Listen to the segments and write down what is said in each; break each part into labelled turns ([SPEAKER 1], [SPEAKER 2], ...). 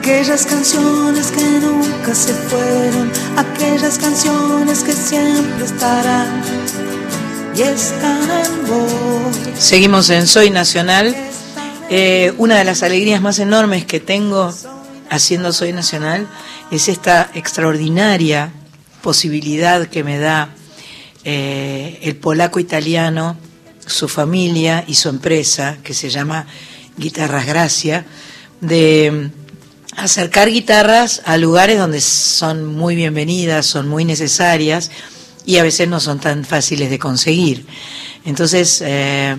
[SPEAKER 1] aquellas canciones que nunca se fueron, aquellas canciones que siempre estarán y están en vos.
[SPEAKER 2] Seguimos en Soy Nacional. Eh, una de las alegrías más enormes que tengo haciendo Soy Nacional es esta extraordinaria posibilidad que me da eh, el polaco italiano, su familia y su empresa, que se llama Guitarras Gracia, de acercar guitarras a lugares donde son muy bienvenidas, son muy necesarias y a veces no son tan fáciles de conseguir. Entonces, eh,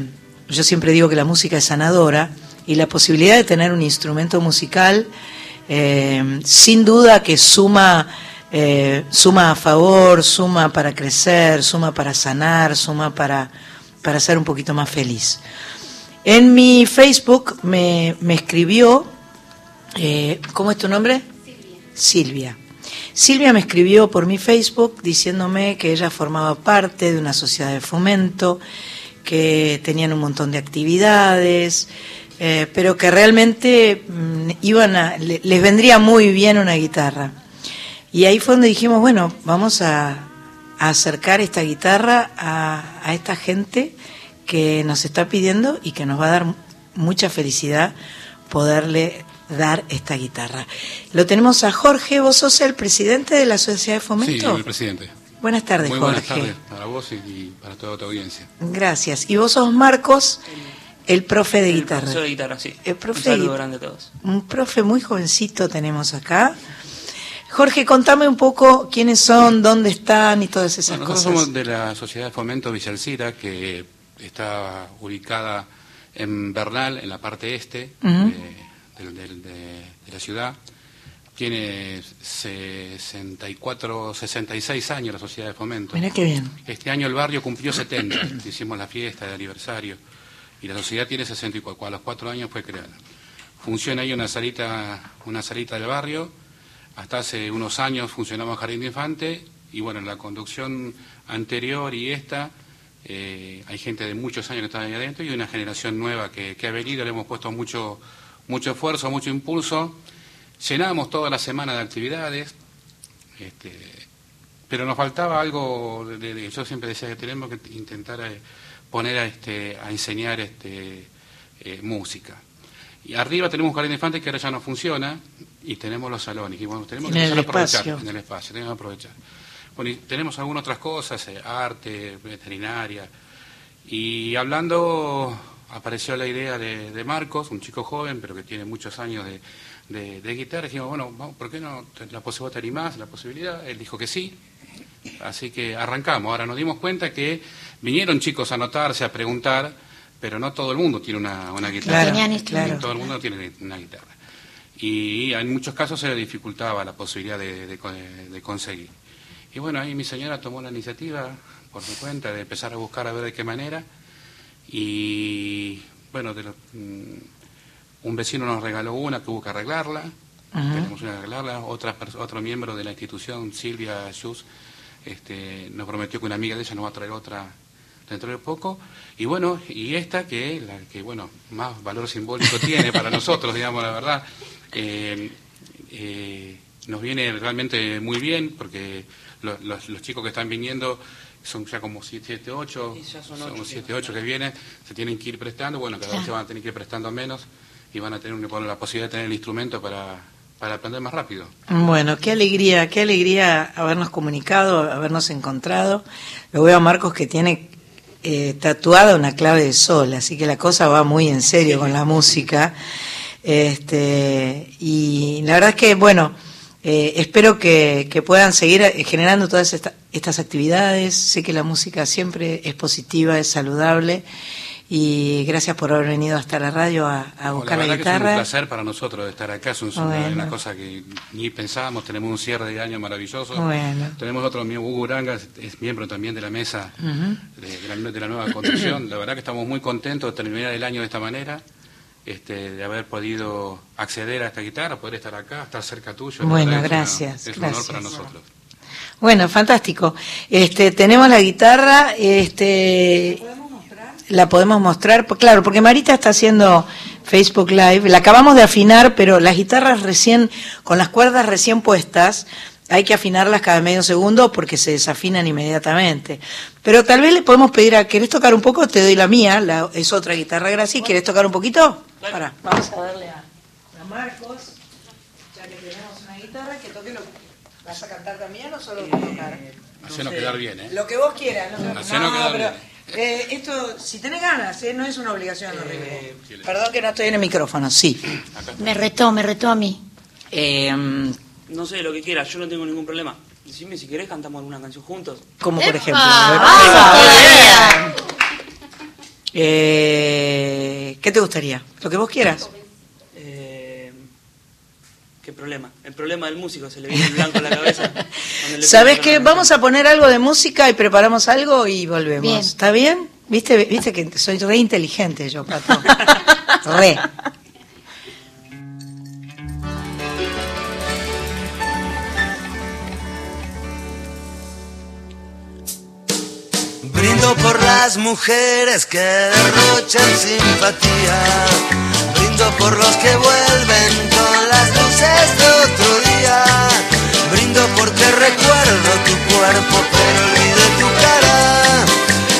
[SPEAKER 2] yo siempre digo que la música es sanadora y la posibilidad de tener un instrumento musical, eh, sin duda que suma, eh, suma a favor, suma para crecer, suma para sanar, suma para, para ser un poquito más feliz. En mi Facebook me, me escribió, eh, ¿cómo es tu nombre? Silvia. Silvia me escribió por mi Facebook diciéndome que ella formaba parte de una sociedad de fomento, que tenían un montón de actividades, eh, pero que realmente mm, iban a, les vendría muy bien una guitarra. Y ahí fue donde dijimos, bueno, vamos a, acercar esta guitarra a, esta gente que nos está pidiendo y que nos va a dar mucha felicidad poderle dar esta guitarra. Lo tenemos a Jorge, vos sos el presidente de la Sociedad de Fomento.
[SPEAKER 3] Sí, el presidente.
[SPEAKER 2] Buenas tardes,
[SPEAKER 3] Muy
[SPEAKER 2] Jorge.
[SPEAKER 3] buenas tardes para vos y para toda tu audiencia.
[SPEAKER 2] Gracias. Y vos sos Marcos, el profe de
[SPEAKER 4] El
[SPEAKER 2] guitarra.
[SPEAKER 4] profesor de guitarra, sí.
[SPEAKER 2] El profe
[SPEAKER 4] Un saludo
[SPEAKER 2] de-
[SPEAKER 4] grande a todos.
[SPEAKER 2] Un profe muy jovencito tenemos acá. Jorge, contame un poco quiénes son, dónde están y todas esas
[SPEAKER 3] Bueno, nosotros
[SPEAKER 2] cosas.
[SPEAKER 3] somos de la Sociedad de Fomento Villalcira, que está ubicada en Bernal, en la parte este de- de la ciudad. Tiene 64, 66 años la Sociedad de Fomento.
[SPEAKER 2] Mirá qué bien.
[SPEAKER 3] Este año el barrio cumplió 70, hicimos la fiesta de aniversario y la sociedad tiene 64, a los cuatro años fue creada. Funciona ahí una salita, una salita del barrio, hasta hace unos años funcionaba Jardín de Infante y bueno, en la conducción anterior y esta eh, hay gente de muchos años que está ahí adentro y una generación nueva que, que ha venido, le hemos puesto mucho, mucho esfuerzo, mucho impulso. Llenamos toda la semana de actividades, este, pero nos faltaba algo, de, de- yo siempre decía que tenemos que intentar eh, poner a, este, a enseñar este, eh, música. Y arriba tenemos un jardín de infantes que ahora ya no funciona y tenemos los salones. Y bueno, tenemos
[SPEAKER 2] En
[SPEAKER 3] que
[SPEAKER 2] el
[SPEAKER 3] aprovechar
[SPEAKER 2] espacio.
[SPEAKER 3] en el espacio, tenemos que aprovechar. Bueno, y tenemos algunas otras cosas, eh, arte, veterinaria. Y hablando, apareció la idea de, de Marcos, un chico joven, pero que tiene muchos años de, de, de guitarra. Dijimos, bueno, vamos, ¿por qué no? La posibilidad te animás, la posibilidad. Él dijo que sí. Así que arrancamos. Ahora nos dimos cuenta que vinieron chicos a anotarse, a preguntar, pero no todo el mundo tiene una, una guitarra.
[SPEAKER 2] Claro,
[SPEAKER 5] instrumentos.
[SPEAKER 3] Todo el mundo tiene una guitarra. Y en muchos casos se le dificultaba la posibilidad de conseguir. Y bueno, ahí mi señora tomó la iniciativa por su cuenta de empezar a buscar a ver de qué manera. Y bueno, de lo- mm, un vecino nos regaló una que hubo que arreglarla.
[SPEAKER 2] Ajá.
[SPEAKER 3] Tenemos una que arreglarla. Otra, otro miembro de la institución, Silvia Schus, este, nos prometió que una amiga de ella nos va a traer otra dentro de poco. Y bueno, y esta que la que bueno más valor simbólico tiene para nosotros, digamos la verdad, eh, eh, nos viene realmente muy bien porque lo- los, los chicos que están viniendo son ya como 7, 8,
[SPEAKER 4] Y ya son ocho,
[SPEAKER 3] 7, 8 que vienen, se tienen que ir prestando, bueno, cada vez se van a tener que ir prestando menos y van a tener bueno, la posibilidad de tener el instrumento para, para aprender más rápido.
[SPEAKER 2] Bueno, qué alegría, qué alegría habernos comunicado, habernos encontrado. Lo veo a Marcos que tiene eh, tatuada una clave de sol, así que la cosa va muy en serio con la música. Este, y la verdad es que, bueno, eh, espero que, que puedan seguir eh, generando todas esta- estas actividades. Sé que la música siempre es positiva, es saludable. Y gracias por haber venido hasta la radio a, a buscar
[SPEAKER 3] la
[SPEAKER 2] la,
[SPEAKER 3] verdad que es un
[SPEAKER 2] guitarra.
[SPEAKER 3] placer para nosotros estar acá, es un- una,
[SPEAKER 2] Bueno.
[SPEAKER 3] una cosa que ni pensábamos, tenemos un cierre de año maravilloso.
[SPEAKER 2] Bueno.
[SPEAKER 3] Tenemos otro miembro, Hugo Uranga, es, miembro también de la mesa de, de la, de la nueva construcción. La verdad que estamos muy contentos de terminar el año de esta manera, este, de haber podido acceder a esta guitarra, poder estar acá, estar cerca tuyo. La
[SPEAKER 2] Bueno,
[SPEAKER 3] que es una-
[SPEAKER 2] gracias,
[SPEAKER 3] Es un honor
[SPEAKER 2] gracias.
[SPEAKER 3] para nosotros.
[SPEAKER 2] Bueno, fantástico. Este, tenemos la guitarra, este, la podemos mostrar, Pues claro, porque Marita está haciendo Facebook Live. La acabamos de afinar, pero las guitarras recién, con las cuerdas recién puestas, hay que afinarlas cada medio segundo porque se desafinan inmediatamente. Pero tal vez le podemos pedir a, ¿querés tocar un poco? Te doy la mía, la, es otra guitarra Gracias. ¿Quieres tocar un poquito? Para, vamos a darle a, a, Marcos, ya que tenemos una guitarra, que toque lo ¿Vas a cantar también o solo tocar?
[SPEAKER 3] Hacenos quedar bien, ¿eh?
[SPEAKER 2] Lo que vos quieras. No,
[SPEAKER 3] no, quedar
[SPEAKER 2] pero, eh, esto, si tenés ganas, ¿eh? no es una obligación. Eh, Perdón que no estoy en el micrófono, sí.
[SPEAKER 4] Me retó, me retó a mí.
[SPEAKER 5] Eh, no sé, lo que quieras, yo no tengo ningún problema. Decime si querés cantamos alguna canción juntos.
[SPEAKER 2] Como por ejemplo. eh, ¿Qué te gustaría? Lo que vos quieras.
[SPEAKER 5] Eh, ¿Qué problema? El problema del músico, se le viene el blanco a la cabeza.
[SPEAKER 2] ¿Sabes qué? Vamos a poner algo de música y preparamos algo y volvemos. ¿Está bien? ¿Viste, ¿Viste que soy re inteligente yo, Pato? re.
[SPEAKER 6] Brindo por las mujeres que derrochan simpatía. Brindo por los que vuelven con las luces de otro día. Brindo porque recuerdo tu cuerpo pero olvido tu cara.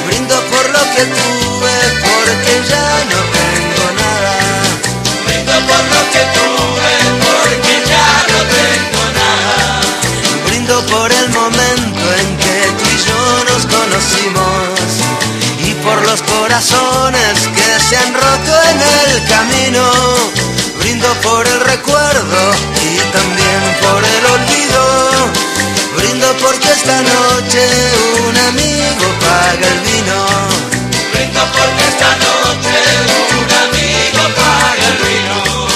[SPEAKER 6] Brindo por lo que tuve porque ya no tengo nada.
[SPEAKER 7] Brindo por lo que tuve porque ya no tengo nada.
[SPEAKER 6] Brindo por el momento conocimos por los corazones que se han roto en el camino. Brindo por el recuerdo y también por el olvido. Brindo porque esta noche un amigo paga el vino.
[SPEAKER 7] Brindo porque esta noche un amigo paga el vino.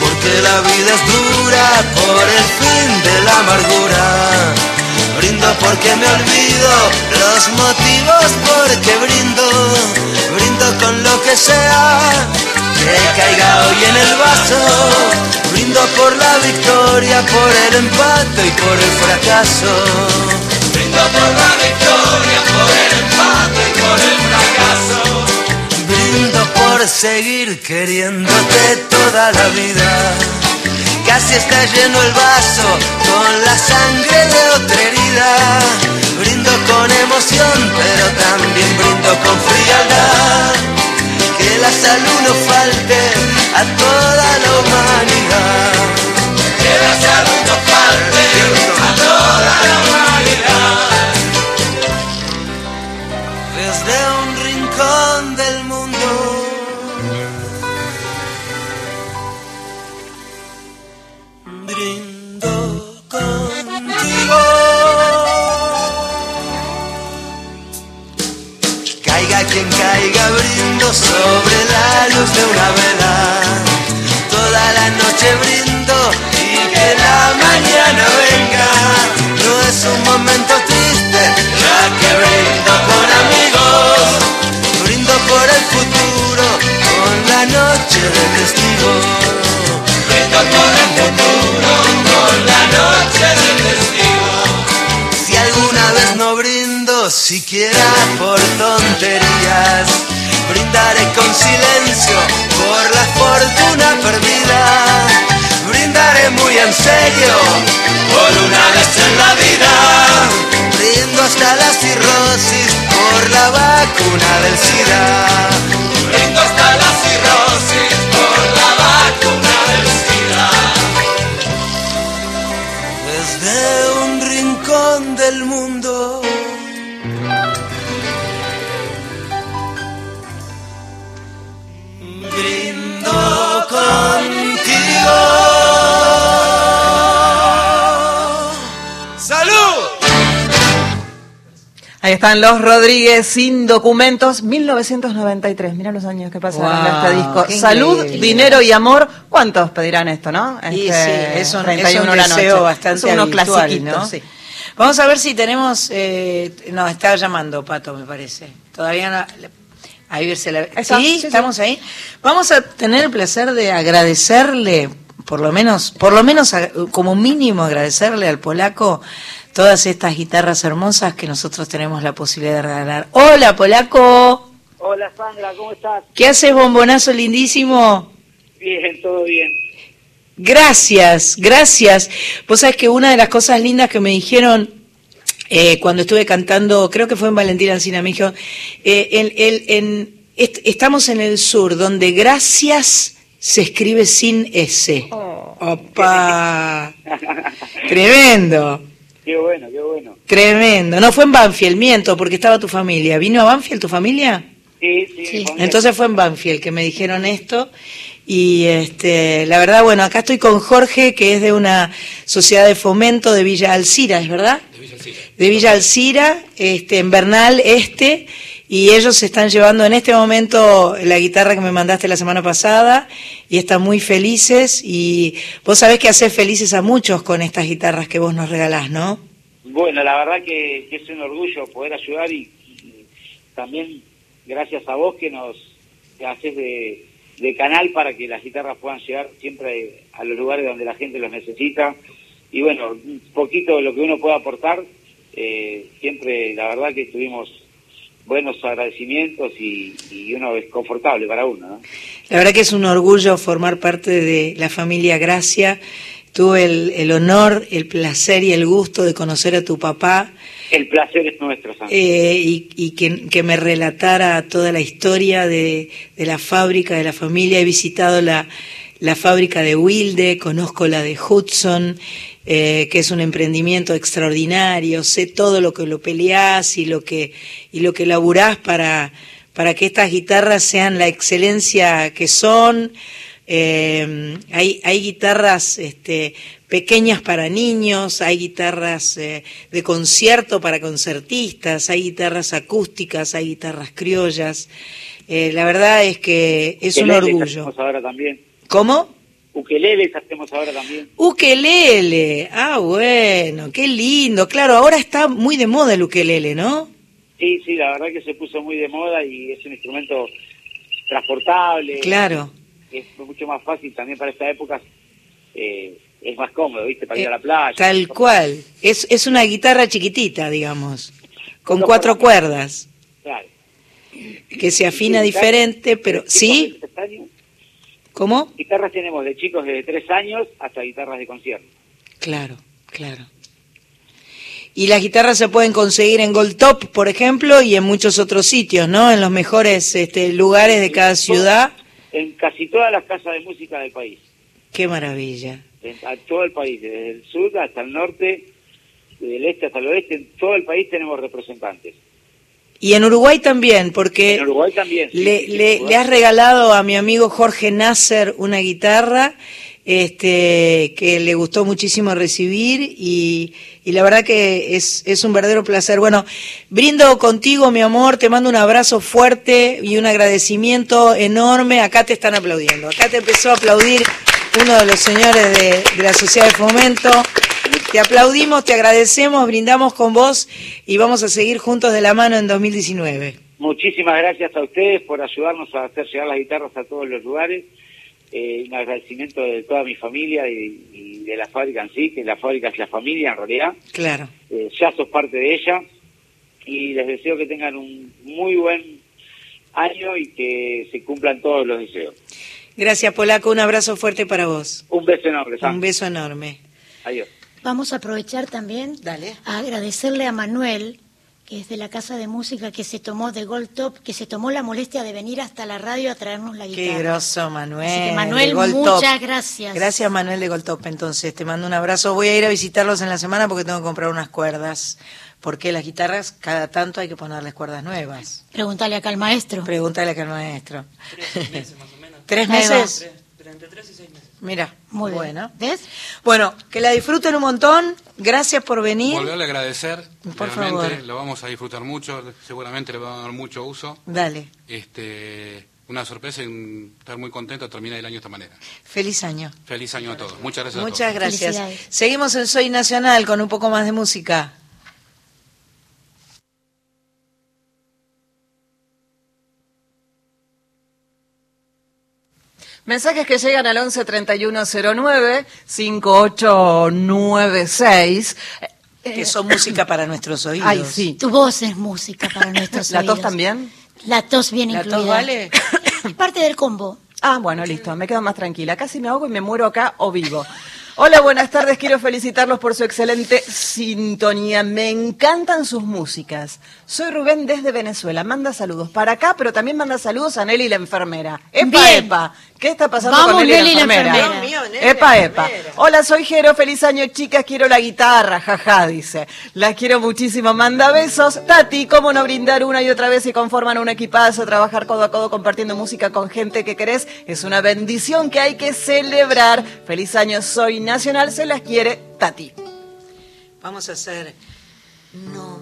[SPEAKER 6] Porque la vida es dura por el fin de la amargura Brindo porque me olvido los motivos porque brindo. Brindo con lo que sea que caiga hoy en el vaso. Brindo por la victoria, por el empate y por el fracaso.
[SPEAKER 7] Brindo por la victoria, por el empate y por el fracaso.
[SPEAKER 6] Brindo por seguir queriéndote toda la vida Casi está lleno el vaso con la sangre de otra herida. Brindo con emoción, pero también brindo con frialdad. Que la salud no falte a toda la humanidad.
[SPEAKER 7] Que la salud no falte a toda la humanidad.
[SPEAKER 6] Siquiera por tonterías. Brindaré con silencio por la fortuna perdida. Brindaré muy en serio por una vez en la vida. Brindo hasta la cirrosis por la vacuna del SIDA.
[SPEAKER 2] Están los Rodríguez sin documentos, 1993. Mira los años que pasaron en este disco. Salud, dinero y amor. ¿Cuántos pedirán esto, no?
[SPEAKER 5] sí,
[SPEAKER 2] este
[SPEAKER 5] es un, deseo bastante
[SPEAKER 2] es uno ¿no? Sí. Vamos a ver si tenemos. Eh, nos está llamando Pato, me parece. Todavía no. Ahí se la... ¿Sí? ¿Estamos ahí? Vamos a tener el placer de agradecerle, por lo menos, por lo menos como mínimo agradecerle al polaco todas estas guitarras hermosas que nosotros tenemos la posibilidad de regalar. Hola, Polaco.
[SPEAKER 8] Hola, Sandra, ¿cómo estás?
[SPEAKER 2] ¿Qué haces, bombonazo lindísimo?
[SPEAKER 8] Bien, todo bien.
[SPEAKER 2] Gracias, gracias. Vos sabés que una de las cosas lindas que me dijeron eh, cuando estuve cantando, creo que fue en Valentina Alcina, me dijo, eh, en- el- en- est- estamos en el sur, donde gracias se escribe sin S. Opa, tremendo,
[SPEAKER 8] Qué bueno, qué bueno.
[SPEAKER 2] tremendo. No fue en Banfield, miento, porque estaba tu familia. ¿Vino a Banfield tu familia?
[SPEAKER 8] Sí, sí,
[SPEAKER 4] Sí.
[SPEAKER 8] mi familia-
[SPEAKER 2] Entonces fue en Banfield que me dijeron esto. Y este, la verdad, bueno, acá estoy con Jorge, que es de una sociedad de fomento de Villa Alcira, ¿es verdad?
[SPEAKER 3] De Villa Alcira.
[SPEAKER 2] De Villa Alcira, este, en Bernal Este, y ellos están llevando en este momento la guitarra que me mandaste la semana pasada, y están muy felices, y vos sabés que haces felices a muchos con estas guitarras que vos nos regalás, ¿no?
[SPEAKER 8] Bueno, la verdad que, es un orgullo poder ayudar y, también gracias a vos que nos haces de, canal para que las guitarras puedan llegar siempre a los lugares donde la gente los necesita. Y bueno, un poquito de lo que uno puede aportar, eh, siempre la verdad que tuvimos buenos agradecimientos y, y uno es confortable para uno. ¿no?
[SPEAKER 2] La verdad que es un orgullo formar parte de la familia Gracia. Tuve el, el honor, el placer y el gusto de conocer a tu papá
[SPEAKER 8] El placer es nuestro,
[SPEAKER 2] eh, y, y que, que me relatara toda la historia de, de la fábrica, de la familia. He visitado la, la fábrica de Wilde, conozco la de Hudson, eh, que es un emprendimiento extraordinario. Sé todo lo que lo peleás y lo que, y lo que laburás para, para que estas guitarras sean la excelencia que son. Eh, hay, hay guitarras este, pequeñas para niños, hay guitarras eh, de concierto para concertistas, hay guitarras acústicas, hay guitarras criollas. Eh, la verdad es que es un orgullo.
[SPEAKER 8] hacemos ahora también.
[SPEAKER 2] ¿Cómo?
[SPEAKER 8] Ukeleles hacemos ahora también.
[SPEAKER 2] Ukelele. Ah, bueno, qué lindo. Claro, ahora está muy de moda el ukelele, ¿no?
[SPEAKER 8] Sí, sí, la verdad que se puso muy de moda y es un instrumento transportable.
[SPEAKER 2] Claro.
[SPEAKER 8] Es mucho más fácil también para esta época. eh, es más cómodo, ¿viste? Para ir
[SPEAKER 2] Eh,
[SPEAKER 8] a la playa.
[SPEAKER 2] Tal cual. Es, es una guitarra chiquitita, digamos, con cuatro
[SPEAKER 8] cuerdas.
[SPEAKER 2] cuerdas,
[SPEAKER 8] Claro.
[SPEAKER 2] que se afina diferente, pero ¿sí?
[SPEAKER 8] años,
[SPEAKER 2] ¿Cómo?
[SPEAKER 8] Guitarras tenemos de chicos de tres años hasta guitarras de concierto.
[SPEAKER 2] Claro, claro. Y las guitarras se pueden conseguir en Gold Top, por ejemplo, y en muchos otros sitios, ¿no? En los mejores este, lugares de cada ciudad.
[SPEAKER 8] En casi todas las casas de música del país.
[SPEAKER 2] Qué maravilla.
[SPEAKER 8] En, a todo el país, desde el sur hasta el norte, del este hasta el oeste, en todo el país tenemos representantes.
[SPEAKER 2] Y en Uruguay también, porque
[SPEAKER 8] En Uruguay también. sí,
[SPEAKER 2] le,
[SPEAKER 8] sí, sí,
[SPEAKER 2] le-
[SPEAKER 8] Uruguay.
[SPEAKER 2] le has regalado a mi amigo Jorge Nasser una guitarra este, que le gustó muchísimo recibir y, y la verdad que es, es un verdadero placer. Bueno, brindo contigo, mi amor, te mando un abrazo fuerte y un agradecimiento enorme. Acá te están aplaudiendo, acá te empezó a aplaudir uno de los señores de, de la Sociedad de Fomento. Te aplaudimos, te agradecemos, brindamos con vos y vamos a seguir juntos de la mano en 2019.
[SPEAKER 8] Muchísimas gracias a ustedes por ayudarnos a hacer llegar las guitarras a todos los lugares. Eh, un agradecimiento de toda mi familia y, y de la fábrica en sí, que la fábrica es la familia en realidad.
[SPEAKER 2] Claro.
[SPEAKER 8] Eh, ya sos parte de ella y les deseo que tengan un muy buen año y que se cumplan todos los deseos.
[SPEAKER 2] Gracias, Polaco. Un abrazo fuerte para vos.
[SPEAKER 8] Un beso enorme, Sam.
[SPEAKER 2] Un beso enorme.
[SPEAKER 8] Adiós.
[SPEAKER 4] Vamos a aprovechar también
[SPEAKER 2] Dale.
[SPEAKER 4] a agradecerle a Manuel, que es de la Casa de Música, que se tomó de Gold Top, que se tomó la molestia de venir hasta la radio a traernos la guitarra.
[SPEAKER 2] Qué grosso, Manuel.
[SPEAKER 4] Así que, Manuel,
[SPEAKER 2] Gold
[SPEAKER 4] muchas
[SPEAKER 2] Top.
[SPEAKER 4] gracias.
[SPEAKER 2] Gracias, Manuel de Goltop. Entonces, te mando un abrazo. Voy a ir a visitarlos en la semana porque tengo que comprar unas cuerdas. Porque las guitarras, cada tanto hay que ponerles cuerdas nuevas.
[SPEAKER 4] Pregúntale acá al maestro.
[SPEAKER 2] Pregúntale acá al maestro.
[SPEAKER 5] Tres meses más o menos.
[SPEAKER 2] ¿Tres
[SPEAKER 4] Ahí va.
[SPEAKER 2] meses?
[SPEAKER 5] Tres, tres- entre tres y seis meses.
[SPEAKER 2] Mira,
[SPEAKER 4] Muy
[SPEAKER 2] bueno.
[SPEAKER 4] ¿Ves?
[SPEAKER 2] Bueno, que la disfruten un montón. Gracias por venir.
[SPEAKER 3] Volverle a agradecer.
[SPEAKER 2] Por
[SPEAKER 3] realmente
[SPEAKER 2] favor.
[SPEAKER 3] lo vamos a disfrutar mucho, seguramente le va a dar mucho uso.
[SPEAKER 2] Dale.
[SPEAKER 3] Este, una sorpresa y un- estar muy contento de terminar el año de esta manera.
[SPEAKER 2] Feliz año.
[SPEAKER 3] Feliz año a todos. Muchas gracias a todos.
[SPEAKER 2] Muchas gracias. Seguimos en Soy Nacional con un poco más de música.
[SPEAKER 9] Mensajes que llegan al 11 3109 5896.
[SPEAKER 2] Que son música para nuestros oídos.
[SPEAKER 9] Ay, sí.
[SPEAKER 4] Tu voz es música para nuestros
[SPEAKER 9] ¿La tos
[SPEAKER 4] oídos.
[SPEAKER 9] también?
[SPEAKER 4] La tos viene
[SPEAKER 2] ¿La
[SPEAKER 4] incluida.
[SPEAKER 2] tos vale?
[SPEAKER 4] Es parte del combo.
[SPEAKER 9] Ah, bueno, listo, me quedo más tranquila. Casi me ahogo y me muero acá o vivo. Hola, buenas tardes. Quiero felicitarlos por su excelente sintonía. Me encantan sus músicas. Soy Rubén desde Venezuela. Manda saludos para acá, pero también manda saludos a Nelly la enfermera. Epa,
[SPEAKER 4] Bien.
[SPEAKER 9] epa. ¿Qué está pasando
[SPEAKER 4] Vamos,
[SPEAKER 9] con Nelly,
[SPEAKER 4] Nelly, la
[SPEAKER 9] enfermera?
[SPEAKER 4] enfermera.
[SPEAKER 10] Dios mío, Nelly,
[SPEAKER 9] Epa,
[SPEAKER 10] la
[SPEAKER 9] epa.
[SPEAKER 10] enfermera.
[SPEAKER 9] Hola, soy Jero. Feliz año, chicas. Quiero la guitarra. Jaja, dice. La quiero muchísimo. Manda besos. Tati, ¿cómo no brindar una y otra vez y conforman un equipazo? Trabajar codo a codo compartiendo música con gente que querés es una bendición que hay que celebrar. Feliz año, soy nacional. Se las quiere Tati.
[SPEAKER 2] Vamos a hacer. No. No.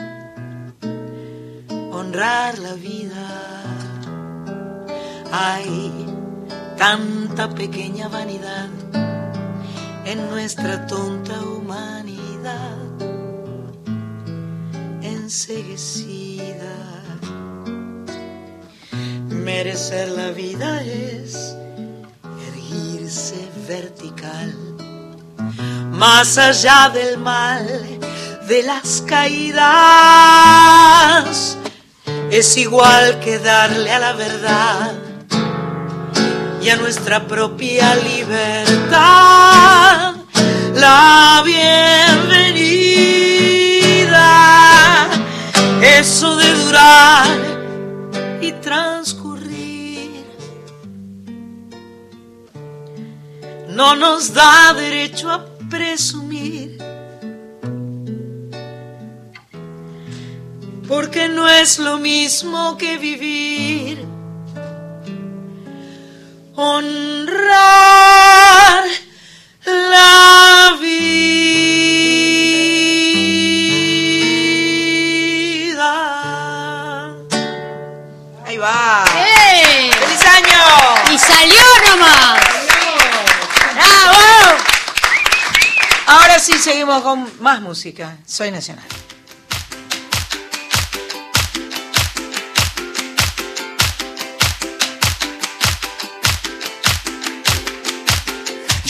[SPEAKER 2] honrar la vida. Hay tanta pequeña vanidad en nuestra tonta humanidad enseguecida. Merecer la vida es erguirse vertical, más allá del mal, de las caídas. Es igual que darle a la verdad y a nuestra propia libertad la bienvenida. Eso de durar y transcurrir no nos da derecho a presumir. Porque no es lo mismo que vivir. Honrar la vida. Ahí va.
[SPEAKER 4] ¡Eh!
[SPEAKER 2] ¡Feliz año!
[SPEAKER 4] ¡Y salió nomás!
[SPEAKER 2] ¡Bravo! Ahora sí seguimos con más música. Soy nacional.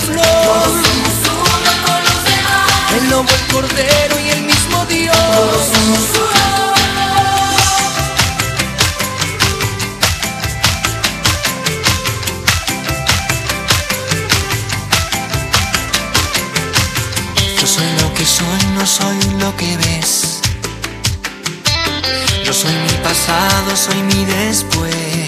[SPEAKER 11] Flor.
[SPEAKER 12] Somos los demás.
[SPEAKER 11] El lobo, el cordero y el mismo Dios.
[SPEAKER 12] Somos uno.
[SPEAKER 11] Yo soy lo que soy, no soy lo que ves. Yo soy mi pasado, soy mi después.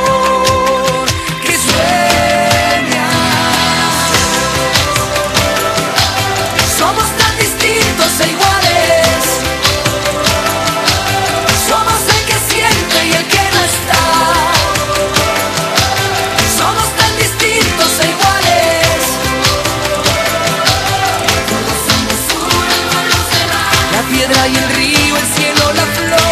[SPEAKER 11] piedra y el río, el cielo, la flor.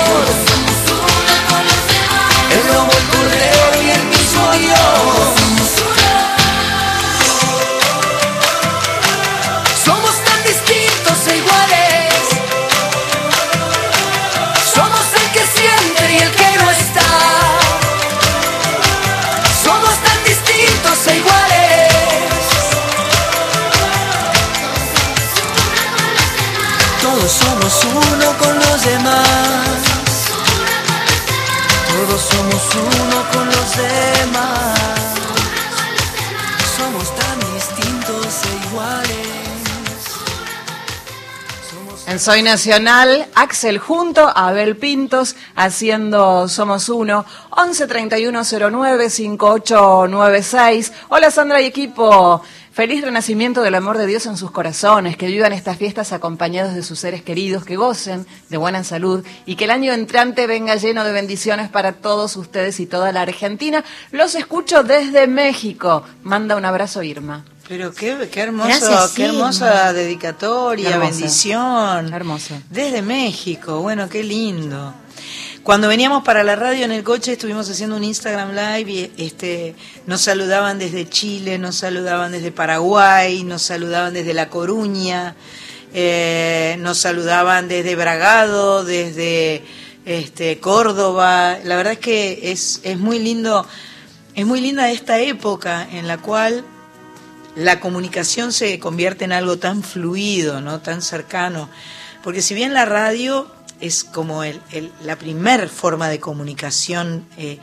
[SPEAKER 12] Somos uno con los demás. Somos
[SPEAKER 11] tan distintos e iguales.
[SPEAKER 9] En Soy Nacional, Axel junto a Abel Pintos haciendo Somos Uno, 11 31 09 5896. Hola Sandra y equipo. Feliz renacimiento del amor de Dios en sus corazones, que vivan estas fiestas acompañados de sus seres queridos, que gocen de buena salud y que el año entrante venga lleno de bendiciones para todos ustedes y toda la Argentina. Los escucho desde México. Manda un abrazo Irma.
[SPEAKER 2] Pero qué, qué hermoso,
[SPEAKER 4] Gracias,
[SPEAKER 2] qué hermosa dedicatoria,
[SPEAKER 9] Hermosa.
[SPEAKER 2] bendición.
[SPEAKER 9] Hermoso.
[SPEAKER 2] Desde México, bueno, qué lindo. Cuando veníamos para la radio en el coche estuvimos haciendo un Instagram Live y este, nos saludaban desde Chile, nos saludaban desde Paraguay, nos saludaban desde La Coruña, eh, nos saludaban desde Bragado, desde este, Córdoba. La verdad es que es, es muy lindo, es muy linda esta época en la cual la comunicación se convierte en algo tan fluido, ¿no? tan cercano. Porque si bien la radio es como el, el- la primer forma de comunicación eh,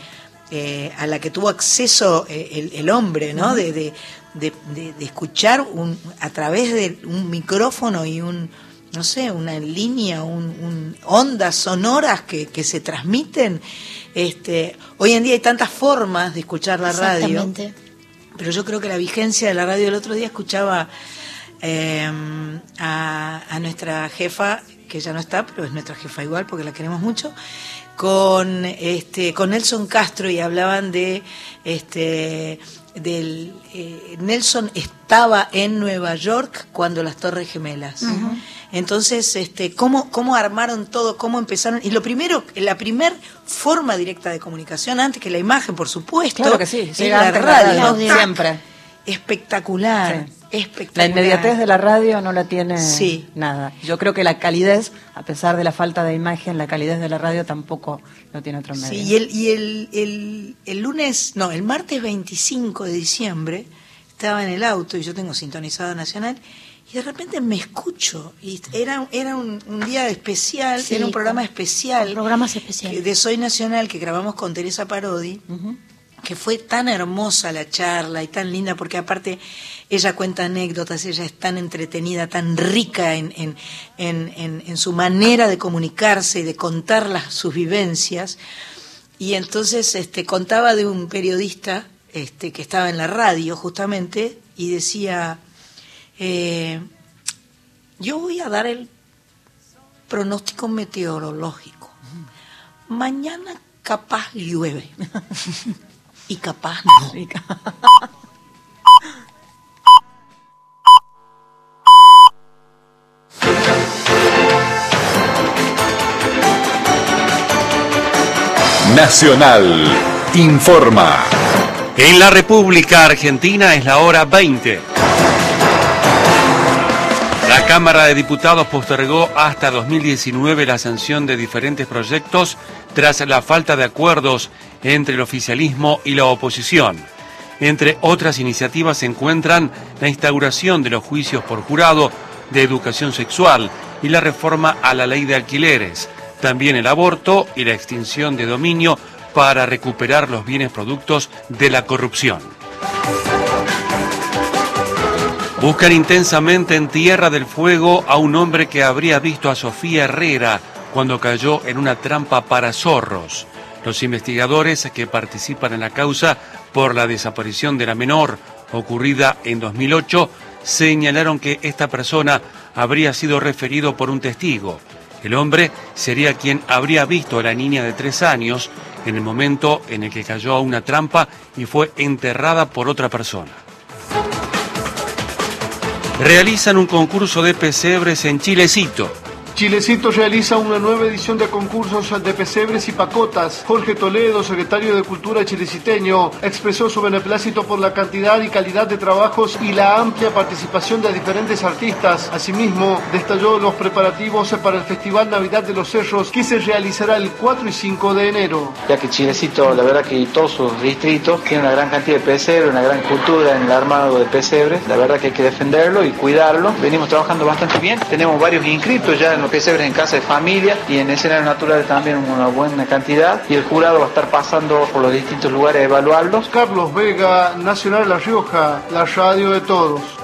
[SPEAKER 2] eh, a la que tuvo acceso eh, el, el hombre, ¿no? De, de- de- de- de escuchar un, a través de un micrófono y un, no sé, una línea, un, un- ondas sonoras que, que se transmiten. Este, hoy en día hay tantas formas de escuchar la radio. Pero yo creo que la vigencia de la radio, el otro día escuchaba eh, a, a nuestra jefa, que ya no está, pero es nuestra jefa igual porque la queremos mucho, con este con Nelson Castro y hablaban de este del eh, Nelson estaba en Nueva York cuando las Torres Gemelas. Entonces, este, ¿cómo, cómo armaron todo, cómo empezaron. Y lo primero, la primer forma directa de comunicación, antes que la imagen, por supuesto,
[SPEAKER 9] Claro que sí,
[SPEAKER 2] es la radio.
[SPEAKER 9] siempre.
[SPEAKER 2] Espectacular,
[SPEAKER 9] Sí.
[SPEAKER 2] Espectacular.
[SPEAKER 9] La inmediatez de la radio no la tiene
[SPEAKER 2] Sí.
[SPEAKER 9] nada. Yo creo que la calidez, a pesar de la falta de imagen, la calidez de la radio tampoco lo tiene otro medio.
[SPEAKER 2] Sí, y, el, y el, el, el lunes, no, el martes 25 de diciembre, estaba en el auto y yo tengo sintonizado Nacional y de repente me escucho y era, era un, un día especial,
[SPEAKER 4] Sí,
[SPEAKER 2] era un programa especial
[SPEAKER 4] Programas especiales.
[SPEAKER 2] de Soy Nacional que grabamos con Teresa Parodi. Que fue tan hermosa la charla y tan linda, porque aparte ella cuenta anécdotas, ella es tan entretenida, tan rica en, en, en, en- su manera de comunicarse y de contar las, sus vivencias. Y entonces este, contaba de un periodista este, que estaba en la radio justamente y decía, eh, yo voy a dar el pronóstico meteorológico. Mañana capaz llueve. y capaz no.
[SPEAKER 13] Nacional, informa.
[SPEAKER 14] En la República Argentina es la hora 20. La Cámara de Diputados postergó hasta 2019 la sanción de diferentes proyectos tras la falta de acuerdos entre el oficialismo y la oposición. Entre otras iniciativas se encuentran la instauración de los juicios por jurado de educación sexual y la reforma a la ley de alquileres, también el aborto y la extinción de dominio para recuperar los bienes productos de la corrupción. Buscan intensamente en Tierra del Fuego a un hombre que habría visto a Sofía Herrera cuando cayó en una trampa para zorros. Los investigadores que participan en la causa por la desaparición de la menor ocurrida en 2008 señalaron que esta persona habría sido referido por un testigo. El hombre sería quien habría visto a la niña de tres años en el momento en el que cayó a una trampa y fue enterrada por otra persona. Realizan un concurso de pesebres en Chilecito.
[SPEAKER 15] Chilecito realiza una nueva edición de concursos de pesebres y pacotas. Jorge Toledo, secretario de Cultura chileciteño, expresó su beneplácito por la cantidad y calidad de trabajos y la amplia participación de diferentes artistas. Asimismo, destalló los preparativos para el Festival Navidad de los Cerros que se realizará el 4 y 5 de enero.
[SPEAKER 16] Ya que Chilecito, la verdad que todos sus distritos tiene una gran cantidad de pesebres, una gran cultura en el armado de pesebres. La verdad que hay que defenderlo y cuidarlo. Venimos trabajando bastante bien. Tenemos varios inscritos ya en los pesebres en casa de familia y en escenarios naturales también una buena cantidad y el jurado va a estar pasando por los distintos lugares a evaluarlos.
[SPEAKER 15] Carlos Vega, Nacional La Rioja, la radio de todos.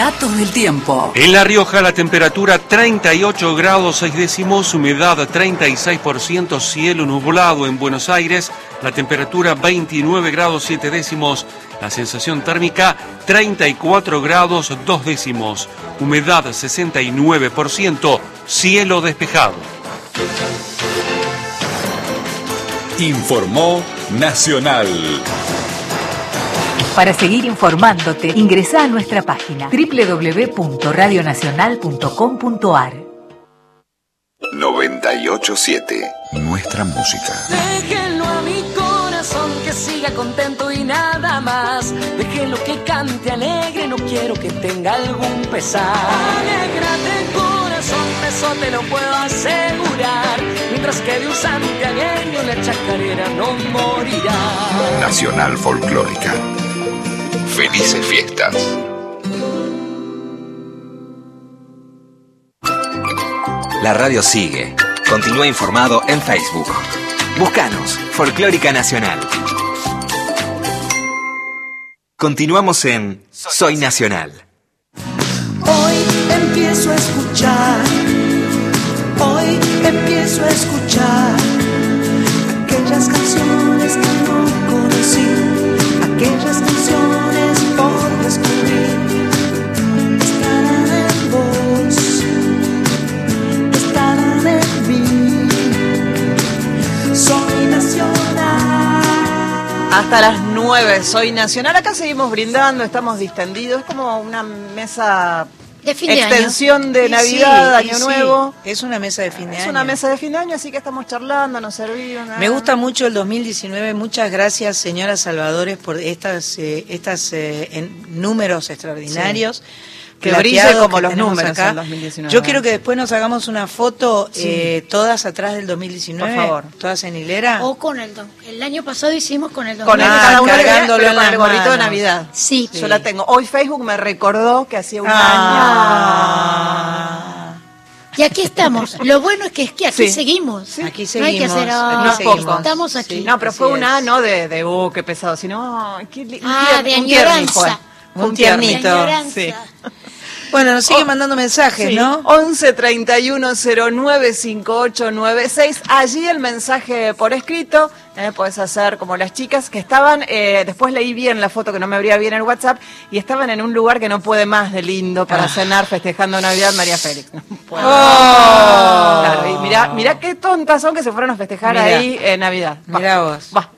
[SPEAKER 13] Datos del tiempo.
[SPEAKER 14] En La Rioja la temperatura 38 grados 6 décimos, humedad 36%, cielo nublado en Buenos Aires, la temperatura 29 grados 7 décimos, la sensación térmica 34 grados 2 décimos, humedad 69%, cielo despejado.
[SPEAKER 13] Informó Nacional.
[SPEAKER 17] Para seguir informándote, ingresa a nuestra página www.radionacional.com.ar
[SPEAKER 13] 987. Nuestra música.
[SPEAKER 18] Déjenlo a mi corazón que siga contento y nada más. Déjenlo que cante alegre, no quiero que tenga algún pesar. Alégrate corazón, eso te lo puedo asegurar. Mientras que de un santiagueño la chacarera no morirá.
[SPEAKER 13] Nacional Folclórica. Felices fiestas.
[SPEAKER 19] La radio sigue. Continúa informado en Facebook. Búscanos, Folclórica Nacional. Continuamos en Soy Nacional.
[SPEAKER 1] Hoy empiezo a escuchar, hoy empiezo a escuchar aquellas canciones que no conocí, aquellas canciones por descubrir. Estarán en vos, estarán en mí. Soy nacional.
[SPEAKER 9] Hasta las 9, soy nacional. Acá seguimos brindando, estamos distendidos. Es como una mesa.
[SPEAKER 4] De fin de año.
[SPEAKER 9] extensión de Navidad,
[SPEAKER 2] sí,
[SPEAKER 9] Año
[SPEAKER 2] sí,
[SPEAKER 9] Nuevo.
[SPEAKER 2] Es una mesa de fin de
[SPEAKER 9] Es
[SPEAKER 2] año.
[SPEAKER 9] una mesa de fin de año, así que estamos charlando, nos servimos.
[SPEAKER 2] Me gusta mucho el 2019. Muchas gracias, señora Salvadores, por estas, eh, estas eh, en- números extraordinarios.
[SPEAKER 9] Que brille como
[SPEAKER 2] que
[SPEAKER 9] los números
[SPEAKER 2] acá.
[SPEAKER 9] 2019.
[SPEAKER 2] Yo quiero que después nos hagamos una foto,
[SPEAKER 9] Sí.
[SPEAKER 2] eh, todas atrás del 2019.
[SPEAKER 9] Por favor.
[SPEAKER 2] Todas en hilera.
[SPEAKER 4] O con el... El año pasado hicimos con el
[SPEAKER 9] Con el,
[SPEAKER 4] 2000.
[SPEAKER 9] cada uno
[SPEAKER 2] cargándolo en
[SPEAKER 9] el gorrito de. Navidad.
[SPEAKER 4] Sí.
[SPEAKER 9] Yo la tengo. Hoy Facebook me recordó que hacía un
[SPEAKER 2] Ah.
[SPEAKER 4] Y aquí estamos. Lo bueno es que es que aquí
[SPEAKER 9] Sí.
[SPEAKER 4] seguimos.
[SPEAKER 2] Aquí
[SPEAKER 4] No hay que
[SPEAKER 2] seguimos,
[SPEAKER 4] hacer
[SPEAKER 2] aquí
[SPEAKER 4] ah,
[SPEAKER 9] No es poco.
[SPEAKER 4] Estamos aquí.
[SPEAKER 9] año. No, pero
[SPEAKER 2] Así
[SPEAKER 9] fue una no de, de uh, qué pesado, sino qué un
[SPEAKER 4] Ah, de
[SPEAKER 9] un tierni
[SPEAKER 4] añoranza.
[SPEAKER 9] Fue
[SPEAKER 2] Un tiernito.
[SPEAKER 4] De añoranza.
[SPEAKER 2] Bueno, nos sigue mandando mensajes,
[SPEAKER 9] Sí.
[SPEAKER 2] ¿no?
[SPEAKER 9] 11 31 09 5896. Allí el mensaje por escrito. Eh, puedes hacer como las chicas que estaban. eh, después leí bien la foto que no me abría bien el WhatsApp. Y estaban en un lugar que no puede más de lindo para
[SPEAKER 2] Ah.
[SPEAKER 9] cenar festejando Navidad María Félix. No puede.
[SPEAKER 2] Oh.
[SPEAKER 9] Claro, y mirá, mirá qué tontas son que se fueron a festejar
[SPEAKER 2] Mirá.
[SPEAKER 9] ahí en Navidad. Va.
[SPEAKER 2] Mirá vos.
[SPEAKER 9] Va.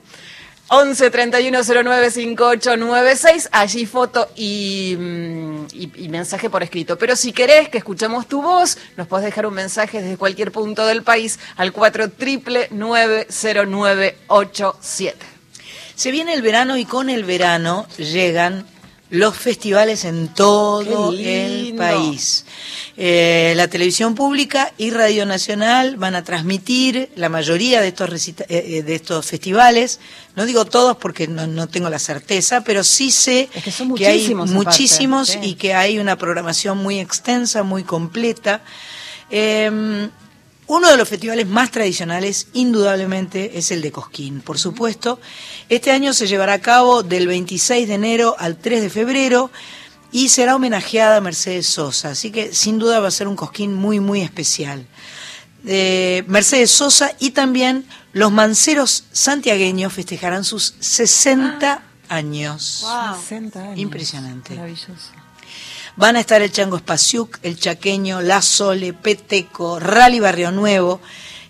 [SPEAKER 9] 11 31 09 5896. Allí foto y, mm, y- y mensaje por escrito. Pero si querés que escuchemos tu voz, nos podés dejar un mensaje desde cualquier punto del país al 4 triple 90987.
[SPEAKER 2] Se viene el verano y con el verano llegan los festivales en todo el país. Eh, la televisión pública y Radio Nacional van a transmitir la mayoría de estos, recita- eh, eh, de estos festivales. No digo todos porque no, no tengo la certeza, pero sí sé
[SPEAKER 9] Es que son
[SPEAKER 2] que hay
[SPEAKER 9] muchísimos aparte,
[SPEAKER 2] muchísimos
[SPEAKER 9] sí.
[SPEAKER 2] y que hay una programación muy extensa, muy completa. Eh, uno de los festivales más tradicionales, indudablemente, es el de Cosquín, por supuesto. Este año se llevará a cabo del 26 de enero al 3 de febrero y será homenajeada a Mercedes Sosa, así que sin duda va a ser un Cosquín muy, muy especial. Eh, Mercedes Sosa y también los manceros santiagueños festejarán sus 60 años.
[SPEAKER 9] 60 años.
[SPEAKER 2] Impresionante.
[SPEAKER 9] Maravilloso.
[SPEAKER 2] Van a estar el Chango Espaciuc, el Chaqueño, La Sole, Peteco, Rally Barrio Nuevo,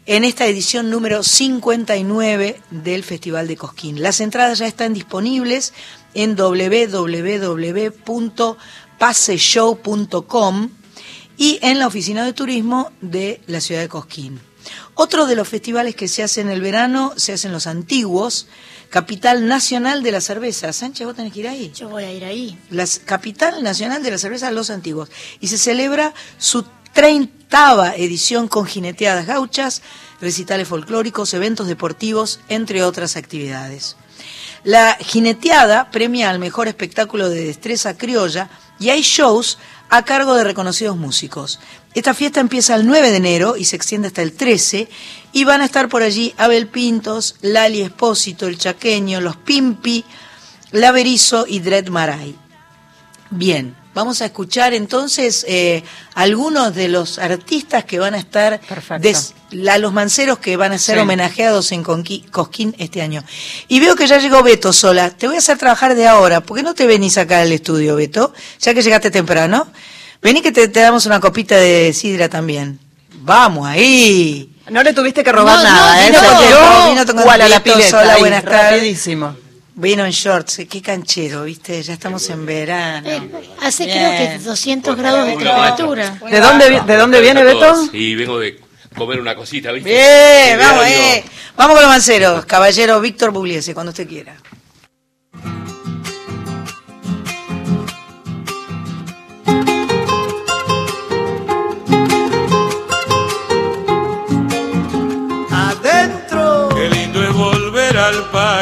[SPEAKER 2] en esta edición número 59 del Festival de Cosquín. Las entradas ya están disponibles en www.paseshow.com y en la oficina de turismo de la ciudad de Cosquín. Otro de los festivales que se hacen en el verano se hacen los antiguos, capital nacional de la cerveza. Sánchez, vos tenés que ir ahí.
[SPEAKER 4] Yo voy a ir ahí.
[SPEAKER 2] La capital nacional de la cerveza Los Antiguos. Y se celebra su treintava edición con jineteadas gauchas, recitales folclóricos, eventos deportivos, entre otras actividades. La jineteada premia al mejor espectáculo de destreza criolla y hay shows a cargo de reconocidos músicos. Esta fiesta empieza el 9 de enero y se extiende hasta el 13 y van a estar por allí Abel Pintos, Lali Espósito, El Chaqueño, Los Pimpi, La Berizo y Dred Maray. Bien, vamos a escuchar entonces eh, algunos de los artistas que van a estar, des- la- los manceros que van a ser
[SPEAKER 9] Sí.
[SPEAKER 2] homenajeados en Conqui- Cosquín este año. Y veo que ya llegó Beto sola. Te voy a hacer trabajar de ahora. ¿Por qué no te venís acá al estudio, Beto? Ya que llegaste temprano. Vení que te, te damos una copita de sidra también. Vamos ahí.
[SPEAKER 9] No le tuviste que robar
[SPEAKER 2] No, no,
[SPEAKER 9] nada, ¿eh?
[SPEAKER 2] con-
[SPEAKER 9] quedó
[SPEAKER 2] vino con
[SPEAKER 9] cual a la pileta,
[SPEAKER 2] sola,
[SPEAKER 9] ahí,
[SPEAKER 2] buenas tardes. Vino en shorts, qué canchero, ¿viste? Ya estamos en verano.
[SPEAKER 4] Hace
[SPEAKER 2] Bien.
[SPEAKER 4] creo que 200 grados de temperatura.
[SPEAKER 9] ¿De dónde, ¿De dónde viene Beto?
[SPEAKER 20] Sí, vengo de comer una cosita, ¿viste?
[SPEAKER 2] Bien, vamos, eh. Vamos con los manceros. Caballero Víctor Bugliese, cuando usted quiera.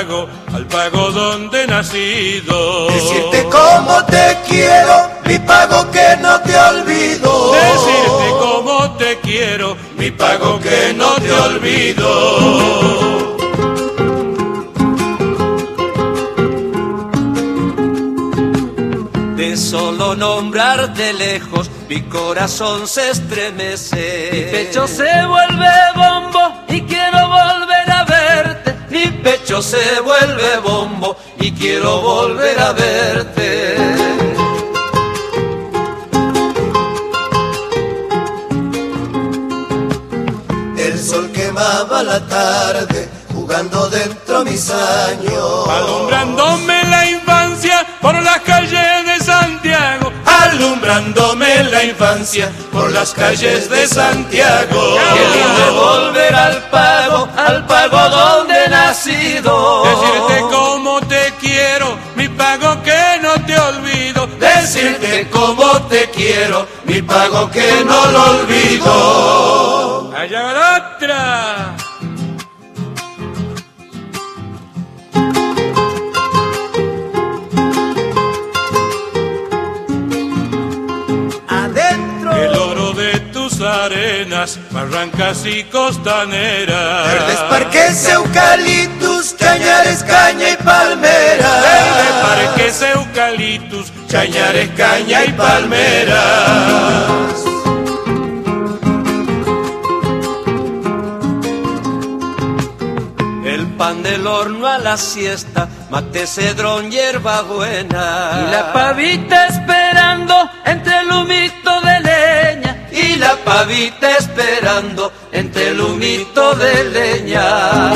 [SPEAKER 7] Pago, al pago donde he nacido.
[SPEAKER 6] Decirte cómo te quiero, mi pago que no te olvido.
[SPEAKER 7] Decirte cómo te quiero, mi pago que no te olvido.
[SPEAKER 6] De solo nombrar de lejos, mi corazón se estremece.
[SPEAKER 18] Mi pecho se vuelve bombo y quiero volver.
[SPEAKER 6] Mi pecho se vuelve bombo y quiero volver a verte. El sol quemaba la tarde, jugando dentro mis años.
[SPEAKER 7] Alumbrándome la infancia por las calles.
[SPEAKER 6] Alumbrándome la infancia por las calles de Santiago. Qué lindo es volver al pago, al pago donde he nacido.
[SPEAKER 7] Decirte cómo te quiero, mi pago que no te olvido.
[SPEAKER 6] Decirte cómo te quiero, mi pago que no lo olvido.
[SPEAKER 7] Allá barrancas y costaneras.
[SPEAKER 6] Verdes parques, eucaliptus, cañares, caña y palmeras.
[SPEAKER 7] Verdes parques, eucaliptus,
[SPEAKER 6] Cañares, caña y palmeras. El pan del horno a la siesta, mate, cedrón, hierba buena.
[SPEAKER 18] Y la pavita esperando entre el humito.
[SPEAKER 6] Habita esperando entre el humito de leña.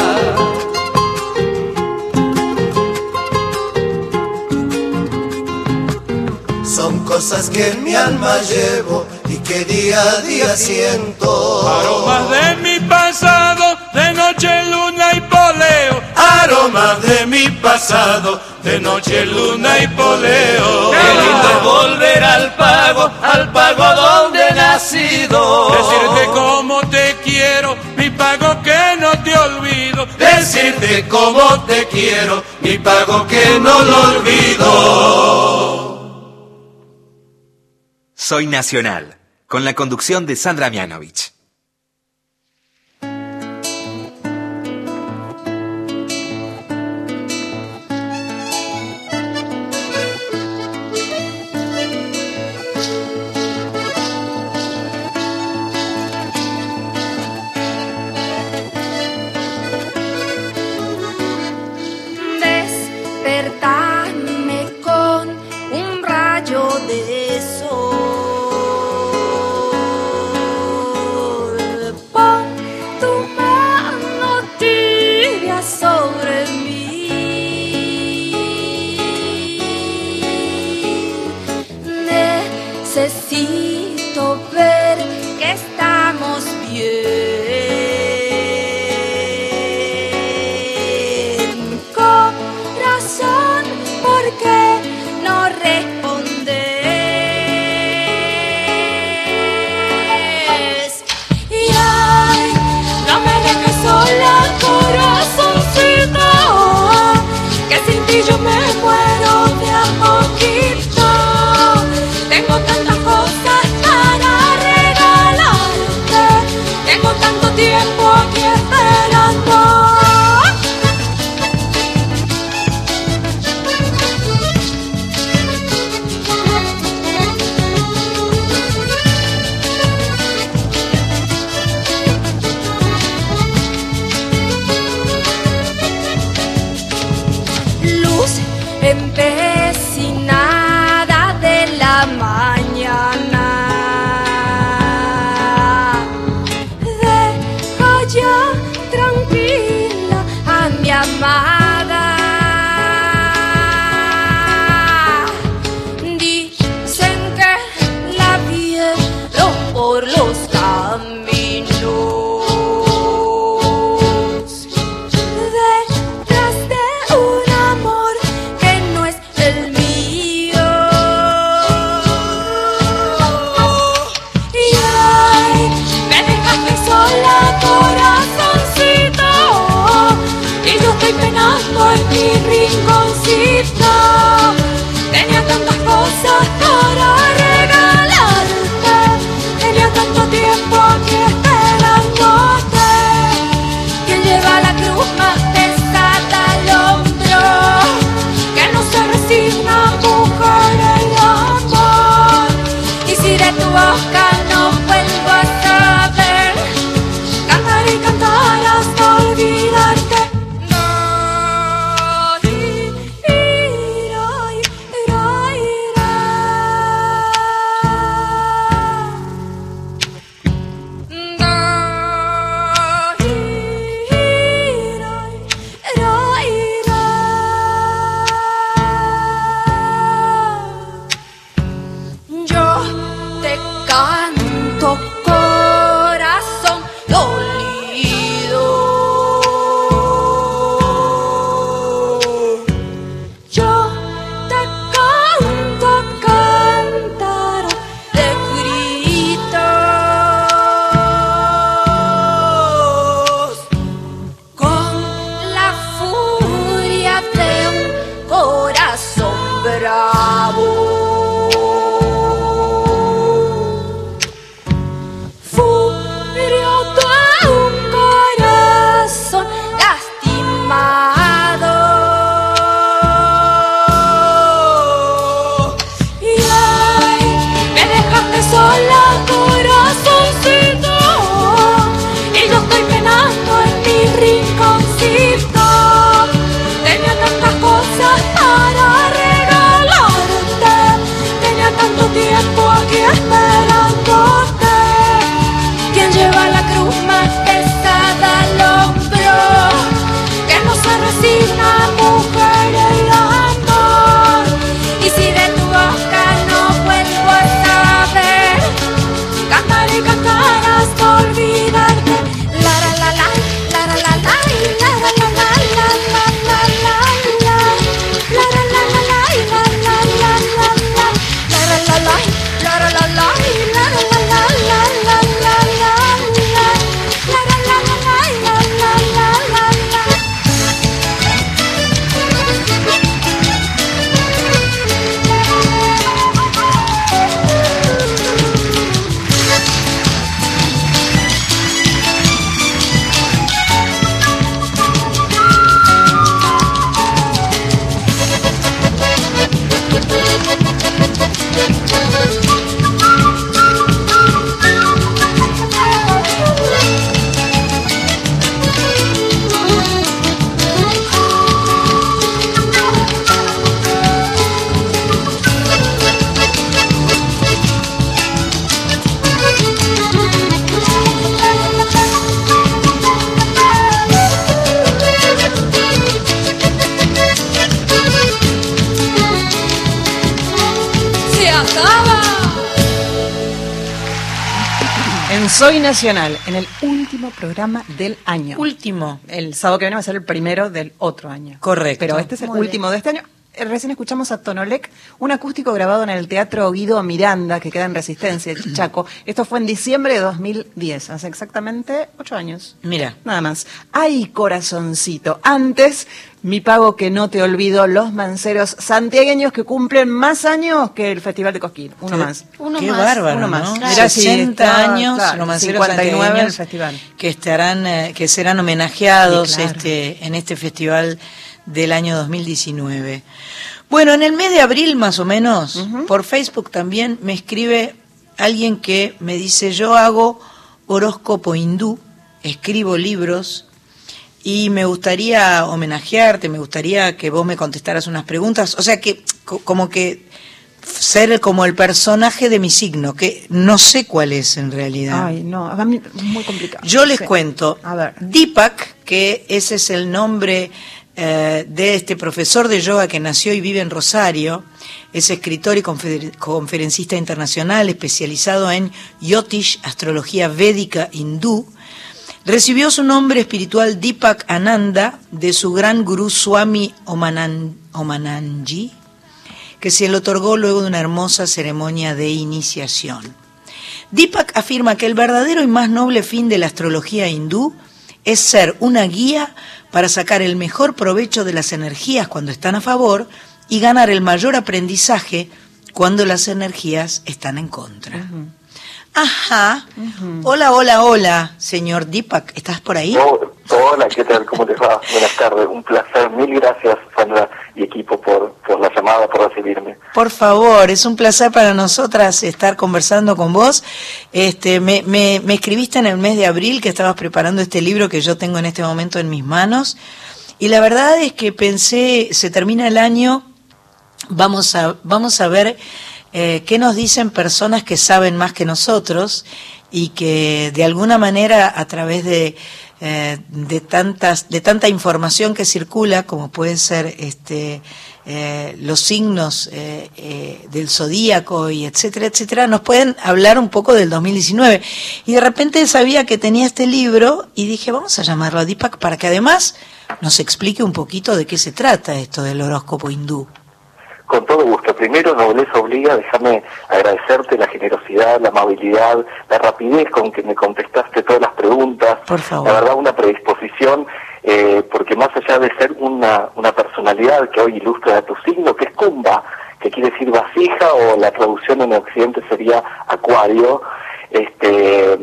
[SPEAKER 6] Son cosas que en mi alma llevo y que día a día siento.
[SPEAKER 7] Aromas de mi pasado, de noche, luna y poleo.
[SPEAKER 6] Aromas de mi pasado de noche luna y poleo.
[SPEAKER 7] Qué lindo volver al pago, al pago donde he nacido. Decirte cómo te quiero, mi pago que no te olvido.
[SPEAKER 6] Decirte cómo te quiero, mi pago que no lo olvido.
[SPEAKER 19] Soy Nacional, con la conducción de Sandra Mianovich.
[SPEAKER 9] Nacional, en el último programa del año.
[SPEAKER 2] Último.
[SPEAKER 9] El sábado que viene va a ser el primero del otro año.
[SPEAKER 2] Correcto.
[SPEAKER 9] Pero este es el
[SPEAKER 2] Muy
[SPEAKER 9] último de este año. Recién escuchamos a Tonolec, un acústico grabado en el Teatro Guido Miranda, que queda en Resistencia, Chaco. Esto fue en diciembre de 2010, hace exactamente ocho años.
[SPEAKER 2] Mira.
[SPEAKER 9] Nada más. ¡Ay, corazoncito! Antes, mi pago que no te olvido, los manceros santiagueños que cumplen más años que el Festival de Cosquín. Uno
[SPEAKER 2] Qué-
[SPEAKER 9] más.
[SPEAKER 2] Qué bárbaro,
[SPEAKER 9] Uno
[SPEAKER 2] ¿no?
[SPEAKER 9] más.
[SPEAKER 2] Claro.
[SPEAKER 9] Mirá si
[SPEAKER 2] 60
[SPEAKER 9] está,
[SPEAKER 2] años,
[SPEAKER 9] claro,
[SPEAKER 2] romanceros
[SPEAKER 9] 59 el
[SPEAKER 2] santiagueños
[SPEAKER 9] festival.
[SPEAKER 2] que estarán, eh, que serán homenajeados
[SPEAKER 9] Sí, claro.
[SPEAKER 2] este, en este festival del año 2019. Bueno, en el mes de abril más o menos, por Facebook también me escribe alguien que me dice, yo hago horóscopo hindú, escribo libros y me gustaría homenajearte, me gustaría que vos me contestaras unas preguntas, o sea que co- como que ser como el personaje de mi signo, que no sé cuál es en realidad.
[SPEAKER 9] Ay, no, es muy complicado.
[SPEAKER 2] Yo les
[SPEAKER 9] Sí.
[SPEAKER 2] cuento,
[SPEAKER 9] A ver.
[SPEAKER 2] Deepak, que ese es el nombre eh, de este profesor de yoga que nació y vive en Rosario, es escritor y confer- conferencista internacional especializado en Yotish, astrología védica hindú. Recibió su nombre espiritual Deepak Ananda de su gran gurú Swami Omanan- Omananji, que se le otorgó luego de una hermosa ceremonia de iniciación. Deepak afirma que el verdadero y más noble fin de la astrología hindú es ser una guía para sacar el mejor provecho de las energías cuando están a favor y ganar el mayor aprendizaje cuando las energías están en contra. Ajá. Hola, hola, hola, señor Deepak, ¿estás por ahí?
[SPEAKER 21] Oh, hola, ¿qué tal? ¿Cómo te va? Buenas tardes. Un placer. Mil gracias, Sandra y equipo, por, por la llamada, por recibirme.
[SPEAKER 2] Por favor, es un placer para nosotras estar conversando con vos. Este, me, me, me escribiste en el mes de abril que estabas preparando este libro que yo tengo en este momento en mis manos. Y la verdad es que pensé, se termina el año, vamos a, vamos a ver eh, qué nos dicen personas que saben más que nosotros y que de alguna manera a través de, eh, de tantas de tanta información que circula como puede ser este eh, los signos eh, eh, del zodíaco y etcétera etcétera nos pueden hablar un poco del 2019 y de repente sabía que tenía este libro y dije vamos a llamarlo a Deepak para que además nos explique un poquito de qué se trata esto del horóscopo hindú
[SPEAKER 21] Con todo gusto. Primero, Nobleza Obliga, déjame agradecerte la generosidad, la amabilidad, la rapidez con que me contestaste todas las preguntas.
[SPEAKER 2] Por favor.
[SPEAKER 21] La verdad, una predisposición, eh, porque más allá de ser una, una personalidad que hoy ilustra a tu signo, que es Kumba, que quiere decir vasija, o la traducción en Occidente sería acuario, este,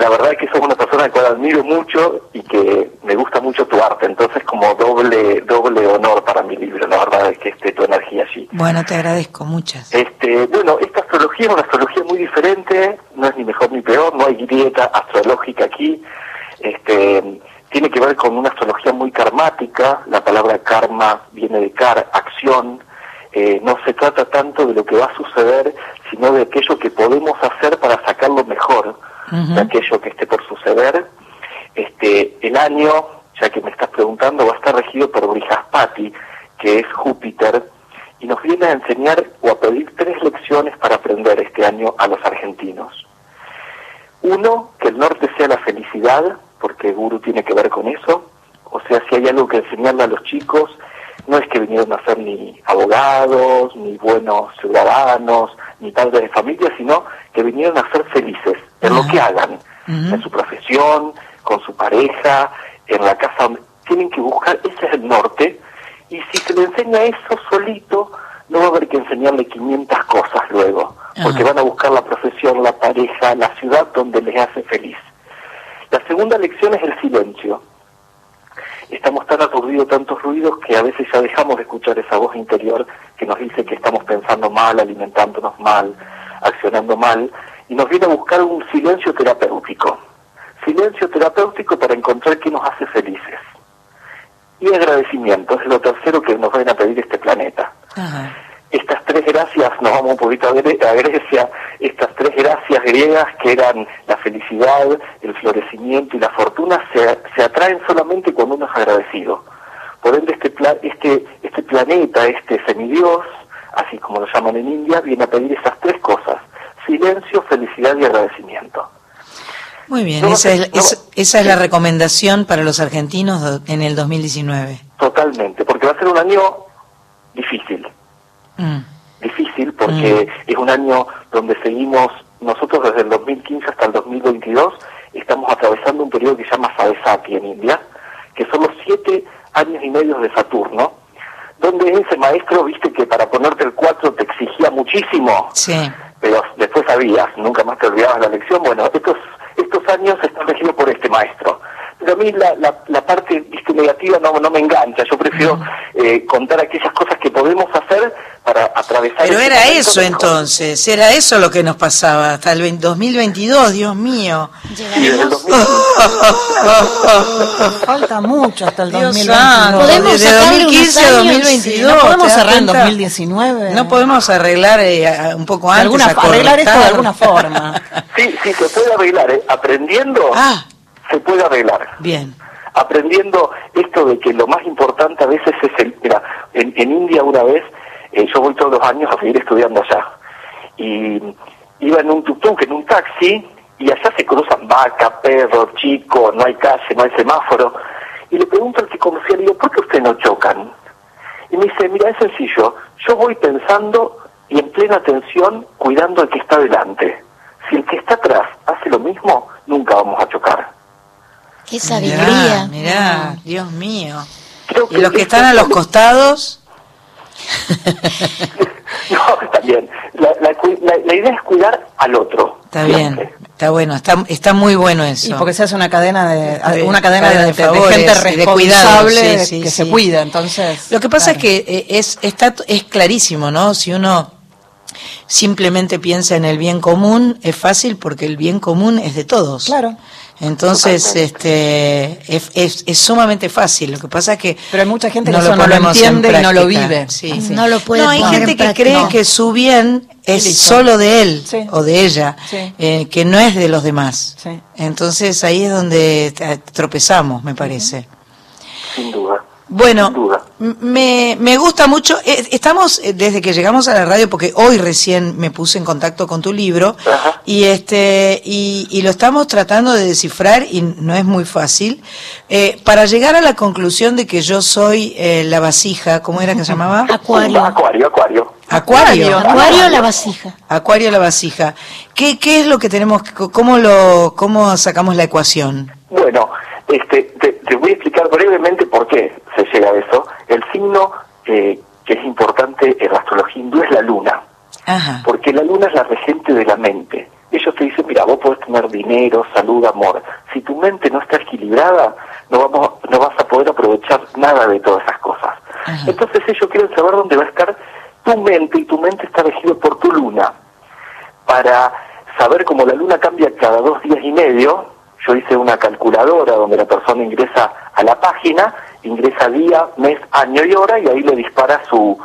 [SPEAKER 21] la verdad es que sos una persona a la cual admiro mucho y que me gusta mucho tu arte, entonces como doble doble honor para mi libro, la verdad es que esté tu energía allí.
[SPEAKER 2] bueno te agradezco muchas
[SPEAKER 21] Este, bueno, esta astrología es una astrología muy diferente, no es ni mejor ni peor, no hay grieta astrológica aquí. Este, tiene que ver con una astrología muy karmática, la palabra karma viene de kar, acción. Eh, no se trata tanto de lo que va a suceder, sino de aquello que podemos hacer para sacarlo mejor de aquello que esté por suceder. Este, el año, ya que me estás preguntando, va a estar regido por Brihaspati, que es Júpiter, y nos viene a enseñar o a pedir tres lecciones para aprender este año a los argentinos. Uno, que el norte sea la felicidad, porque Guru tiene que ver con eso. O sea, si hay algo que enseñarle a los chicos, no es que vinieron a ser ni abogados, ni buenos ciudadanos, ni padres de familia, sino que vinieron a ser felices en lo que hagan, en su profesión, con su pareja, en la casa donde tienen que buscar, ese es el norte, y si se le enseña eso solito, no va a haber que enseñarle 500 cosas luego, porque van a buscar la profesión, la pareja, la ciudad donde les hace feliz. La segunda lección es el silencio. Estamos tan aturdidos, tantos ruidos, que a veces ya dejamos de escuchar esa voz interior que nos dice que estamos pensando mal, alimentándonos mal, accionando mal, y nos viene a buscar un silencio terapéutico. Silencio terapéutico para encontrar qué nos hace felices. Y agradecimiento, es lo tercero que nos viene a pedir este planeta. Estas tres gracias, nos vamos un poquito a Gre- a Grecia, estas tres gracias griegas que eran la felicidad, el florecimiento y la fortuna, se, se atraen solamente cuando uno es agradecido. Por ende, este, pla- este, este planeta, este semidios, así como lo llaman en India, viene a pedir esas tres cosas, silencio, felicidad y agradecimiento.
[SPEAKER 2] Muy bien,
[SPEAKER 21] No
[SPEAKER 2] esa es,
[SPEAKER 21] no-
[SPEAKER 2] es- esa es la recomendación para los argentinos en el 2019.
[SPEAKER 21] Totalmente, porque va a ser un año difícil.
[SPEAKER 2] Mm.
[SPEAKER 21] Difícil porque es un año donde seguimos, nosotros desde el 2015 hasta el 2022, estamos atravesando un periodo que se llama Savesati en India, que son los siete años y medio de Saturno, donde ese maestro, viste que para ponerte el 4 te exigía muchísimo,
[SPEAKER 2] Sí.
[SPEAKER 21] Pero después sabías, nunca más te olvidabas la lección. Bueno, estos, estos años están regidos por este maestro. Pero a mí la, la, la parte viste, negativa no, no me engancha. Yo prefiero eh, contar aquellas cosas que podemos hacer para atravesar.
[SPEAKER 2] Pero era eso entonces, era eso lo que nos pasaba hasta el 20 2022, Dios mío.
[SPEAKER 21] Y desde el 2000
[SPEAKER 9] Falta mucho hasta el
[SPEAKER 2] Dios
[SPEAKER 9] 2022.
[SPEAKER 2] santo,
[SPEAKER 4] Podemos
[SPEAKER 2] desde
[SPEAKER 4] sacarle
[SPEAKER 2] 2015 a
[SPEAKER 4] unos años,
[SPEAKER 2] 2022.
[SPEAKER 9] no podemos
[SPEAKER 2] ¿te das
[SPEAKER 9] cerrar en
[SPEAKER 2] cuenta?
[SPEAKER 9] 2019.
[SPEAKER 2] No podemos arreglar eh, un poco
[SPEAKER 9] De
[SPEAKER 2] antes.
[SPEAKER 9] alguna, arreglar esto de alguna forma.
[SPEAKER 21] Sí, sí, se puede arreglar. ¿eh? Aprendiendo,
[SPEAKER 2] Ah,
[SPEAKER 21] se puede arreglar.
[SPEAKER 2] bien.
[SPEAKER 21] aprendiendo esto de que lo más importante a veces es el... Mira, en, en India una vez, eh, yo voy todos los años a seguir estudiando allá, y iba en un tuk-tuk, en un taxi, y allá se cruzan vaca, perro, chico, no hay calle, no hay semáforo, y le pregunto al que conducía, le digo, ¿por qué ustedes no chocan? Y me dice, mira, es sencillo, yo voy pensando y en plena atención cuidando al que está delante. Si el que está atrás hace lo mismo, nunca vamos a chocar.
[SPEAKER 4] Qué
[SPEAKER 2] Mirá,
[SPEAKER 4] sabiduría.
[SPEAKER 2] mirá, Dios mío. Y los que están a los
[SPEAKER 21] lo-
[SPEAKER 2] costados,
[SPEAKER 21] No, está bien. La, la cu- la- la idea es cuidar al otro.
[SPEAKER 2] está
[SPEAKER 21] siempre.
[SPEAKER 2] bien, está bueno, está, está muy bueno eso.
[SPEAKER 9] Y porque se hace una cadena de una cadena de, gente
[SPEAKER 2] y de cuidado,
[SPEAKER 9] responsable
[SPEAKER 2] sí, sí,
[SPEAKER 9] que
[SPEAKER 2] sí.
[SPEAKER 9] se cuida, entonces.
[SPEAKER 2] Lo que pasa
[SPEAKER 9] claro.
[SPEAKER 2] es que eh, es, está, es clarísimo, ¿no? Si uno simplemente piensa en el bien común, es fácil porque el bien común es de todos.
[SPEAKER 9] Claro.
[SPEAKER 2] Entonces, este, es, es, es sumamente fácil. Lo que pasa es que
[SPEAKER 9] Pero hay mucha gente
[SPEAKER 2] no
[SPEAKER 9] que eso no lo
[SPEAKER 2] en
[SPEAKER 9] entiende y no lo vive.
[SPEAKER 2] Sí.
[SPEAKER 9] Sí.
[SPEAKER 4] No lo puede
[SPEAKER 2] No, hay
[SPEAKER 4] poner
[SPEAKER 2] gente
[SPEAKER 4] en
[SPEAKER 2] que cree
[SPEAKER 4] No.
[SPEAKER 2] que su bien es solo de él
[SPEAKER 9] Sí.
[SPEAKER 2] o de ella,
[SPEAKER 9] Sí.
[SPEAKER 2] eh, que no es de los demás.
[SPEAKER 9] Sí.
[SPEAKER 2] Entonces ahí es donde eh, tropezamos, me parece.
[SPEAKER 21] Sin duda.
[SPEAKER 2] Bueno,
[SPEAKER 21] Sin duda.
[SPEAKER 2] Me, me gusta mucho. eh, Estamos eh, desde que llegamos a la radio, porque hoy recién me puse en contacto con tu libro
[SPEAKER 21] Ajá.
[SPEAKER 2] y este y, y lo estamos tratando de descifrar y no es muy fácil eh, para llegar a la conclusión de que yo soy eh, la vasija. ¿Cómo era que se llamaba?
[SPEAKER 4] Acuario.
[SPEAKER 21] Acuario, acuario.
[SPEAKER 2] Acuario.
[SPEAKER 4] Acuario la vasija.
[SPEAKER 2] Acuario la vasija. ¿Qué, qué es lo que tenemos? que- ¿Cómo lo cómo sacamos la ecuación?
[SPEAKER 21] Bueno, este, te, te voy a explicar brevemente por qué se llega a eso. El signo eh, que es importante en la astrología hindú es la luna,
[SPEAKER 2] Ajá.
[SPEAKER 21] porque la luna es la regente de la mente. Ellos te dicen, mira, vos podés tener dinero, salud, amor. Si tu mente no está equilibrada, no, vamos, no vas a poder aprovechar nada de todas esas cosas.
[SPEAKER 2] Ajá.
[SPEAKER 21] Entonces ellos quieren saber dónde va a estar tu mente y tu mente está regida por tu luna. Para saber cómo la luna cambia cada dos días y medio, yo hice una calculadora donde la persona ingresa a la página, ingresa día, mes, año y hora y ahí le dispara su,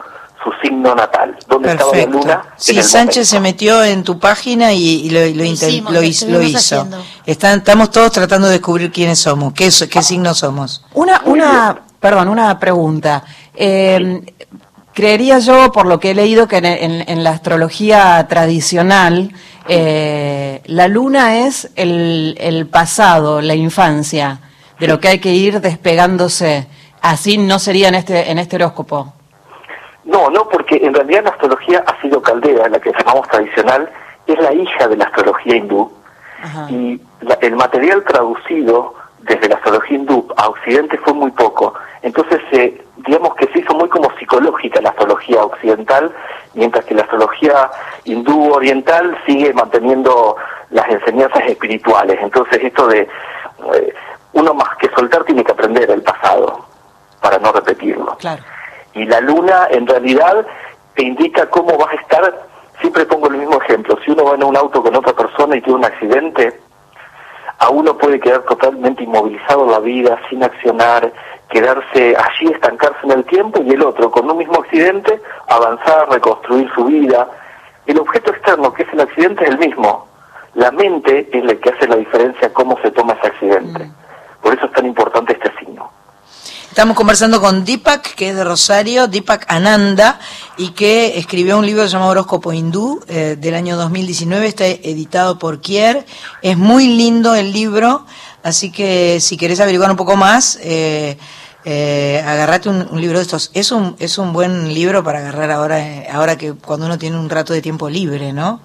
[SPEAKER 21] su signo natal. ¿Dónde estaba la luna?
[SPEAKER 2] Sí, Sánchez se metió en tu página y, y lo, lo,
[SPEAKER 4] hicimos,
[SPEAKER 2] lo
[SPEAKER 4] lo
[SPEAKER 2] hizo. lo
[SPEAKER 4] estuvimos
[SPEAKER 2] hizo.
[SPEAKER 4] haciendo.
[SPEAKER 2] Están, estamos todos tratando de descubrir quiénes somos, qué, signos somos.
[SPEAKER 9] Una, una, perdón, una pregunta. Eh, creería yo, por lo que he leído, que en, en- en la astrología tradicional, eh, la luna es el, el pasado, la infancia, de lo que hay que ir despegándose. Así no sería en este, en este horóscopo.
[SPEAKER 21] No, no, porque en realidad la astrología ha sido caldera, la que llamamos tradicional, es la hija de la astrología hindú. Y la- el material traducido desde la astrología hindú a Occidente fue muy poco. Entonces, eh, digamos que se hizo muy como psicológica la astrología occidental, mientras que la astrología hindú oriental sigue manteniendo las enseñanzas espirituales. Entonces, esto de eh, uno más que soltar tiene que aprender el pasado para no repetirlo.
[SPEAKER 9] Claro.
[SPEAKER 21] Y la luna en realidad te indica cómo vas a estar. Siempre pongo el mismo ejemplo. Si uno va en un auto con otra persona y tiene un accidente, a uno puede quedar totalmente inmovilizado la vida, sin accionar, quedarse allí, estancarse en el tiempo, y el otro, con un mismo accidente, avanzar, reconstruir su vida. El objeto externo, que es el accidente, es el mismo. La mente es la que hace la diferencia cómo se toma ese accidente. Por eso es tan importante este signo.
[SPEAKER 2] Estamos conversando con Deepak, que es de Rosario, Deepak Ananda, y que escribió un libro llamado Horóscopo Hindú eh, del año 2019, está editado por Kier. Es muy lindo el libro, así que si querés averiguar un poco más, eh, eh, agarrate un, un libro de estos. Es un, es un buen libro para agarrar ahora, eh, ahora que cuando uno tiene un rato de tiempo libre, ¿no?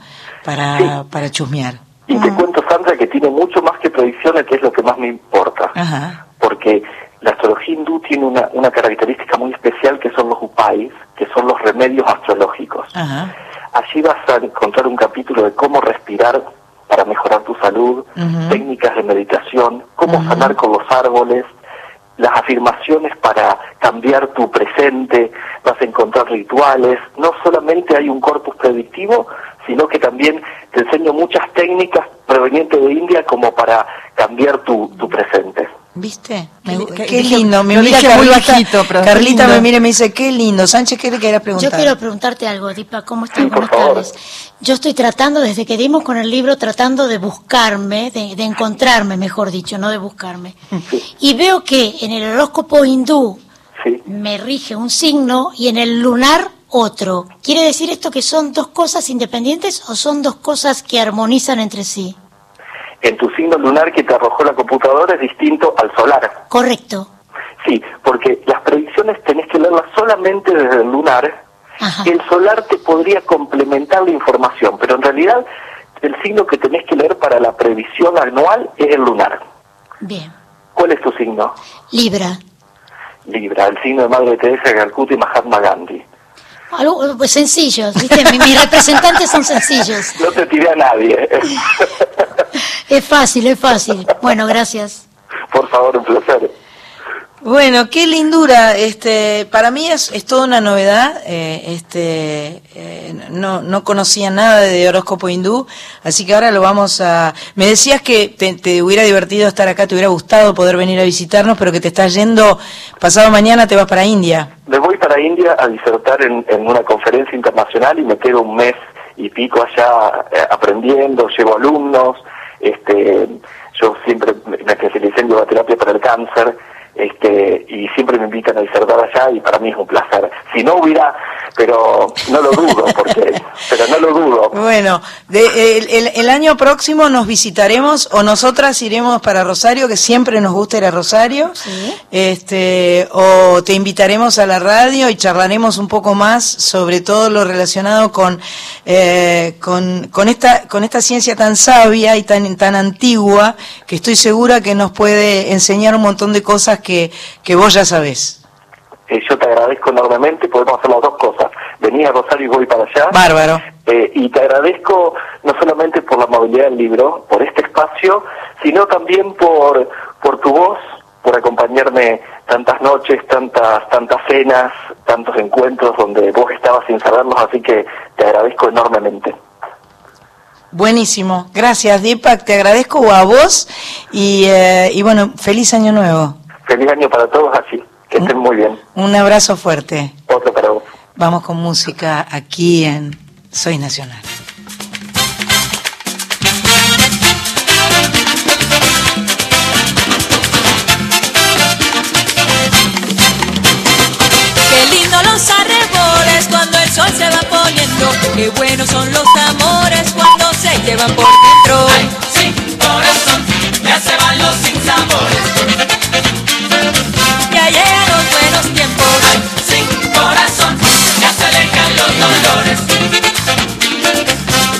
[SPEAKER 2] Para, para chusmear.
[SPEAKER 21] Y te cuento, Sandra, que tiene mucho más que predicciones, que es lo que más me importa.
[SPEAKER 2] Ajá.
[SPEAKER 21] Porque la astrología hindú tiene una, una característica muy especial que son los upais, que son los remedios astrológicos.
[SPEAKER 2] Ajá.
[SPEAKER 21] Allí vas a encontrar un capítulo de cómo respirar para mejorar tu salud, técnicas de meditación, cómo sanar con los árboles, las afirmaciones para cambiar tu presente, vas a encontrar rituales, no solamente hay un corpus predictivo, sino que también te enseño muchas técnicas provenientes de India como para cambiar tu, tu presente.
[SPEAKER 2] ¿Viste? Me-
[SPEAKER 9] Qué-
[SPEAKER 2] lindo. Me mira
[SPEAKER 9] dije muy
[SPEAKER 2] Carlita,
[SPEAKER 9] bajito, pero
[SPEAKER 2] Carlita me mira y me dice, qué lindo. Sánchez, ¿qué le querías preguntar?
[SPEAKER 4] Yo quiero preguntarte algo, Dipa, ¿cómo estás? Buenas tardes. Yo estoy tratando, desde que dimos con el libro, tratando de buscarme, de, de encontrarme, mejor dicho, no de buscarme. Y veo que en el horóscopo hindú me rige un signo y en el lunar otro. ¿Quiere decir esto que son dos cosas independientes o son dos cosas que armonizan entre sí?
[SPEAKER 21] En tu signo lunar que te arrojó la computadora es distinto al solar.
[SPEAKER 4] Correcto.
[SPEAKER 21] Sí, porque las predicciones tenés que leerlas solamente desde el lunar. El solar te podría complementar la información, pero en realidad el signo que tenés que leer para la previsión anual es el lunar.
[SPEAKER 4] Bien.
[SPEAKER 21] ¿Cuál es tu signo?
[SPEAKER 4] Libra.
[SPEAKER 21] Libra, el signo de Madre Teresa Calcuta y Mahatma Gandhi.
[SPEAKER 4] Algo pues, sencillos, ¿viste? Mi- Mis representantes son sencillos.
[SPEAKER 21] No te tiré a nadie.
[SPEAKER 4] Es fácil, es fácil. Bueno, gracias.
[SPEAKER 21] Por favor, un placer.
[SPEAKER 2] Bueno, qué lindura. Este, para mí es, es toda una novedad. eh, este, eh, no, no conocía nada de horóscopo hindú, así que ahora lo vamos a. Me decías que te, te hubiera divertido estar acá, te hubiera gustado poder venir a visitarnos, pero que te estás yendo pasado mañana, te vas para India.
[SPEAKER 21] Me voy para India a disertar en, en una conferencia internacional y me quedo un mes y pico allá eh, aprendiendo, llevo alumnos, este, yo siempre me especialicé en bioterapia para el cáncer, este, y siempre me invitan a disertar allá y para mí es un placer. Si no hubiera, pero no lo dudo, porque, pero no lo dudo.
[SPEAKER 2] Bueno, de- el, el- el año próximo nos visitaremos o nosotras iremos para Rosario, que siempre nos gusta ir a Rosario. Este, o te invitaremos a la radio y charlaremos un poco más sobre todo lo relacionado con, eh, con, con esta, con esta ciencia tan sabia y tan, tan antigua que estoy segura que nos puede enseñar un montón de cosas que, que vos ya sabés.
[SPEAKER 21] Eh, yo te agradezco enormemente, podemos hacer las dos cosas. Venís a Rosario y voy para allá.
[SPEAKER 2] Bárbaro.
[SPEAKER 21] Eh, y te agradezco no solamente por la amabilidad del libro, por este espacio, sino también por, por tu voz, por acompañarme tantas noches, tantas, tantas cenas, tantos encuentros donde vos estabas sin saberlos, así que te agradezco enormemente.
[SPEAKER 2] Buenísimo. Gracias, Deepak. Te agradezco a vos y, eh, y bueno, feliz año nuevo.
[SPEAKER 21] Feliz año para todos así, que estén muy bien.
[SPEAKER 2] Un abrazo fuerte.
[SPEAKER 21] Otro para vos.
[SPEAKER 2] Vamos con música aquí en Soy Nacional.
[SPEAKER 18] Qué lindo los arreboles cuando el sol se va poniendo. Qué buenos son los amores cuando se llevan por dentro. Ay,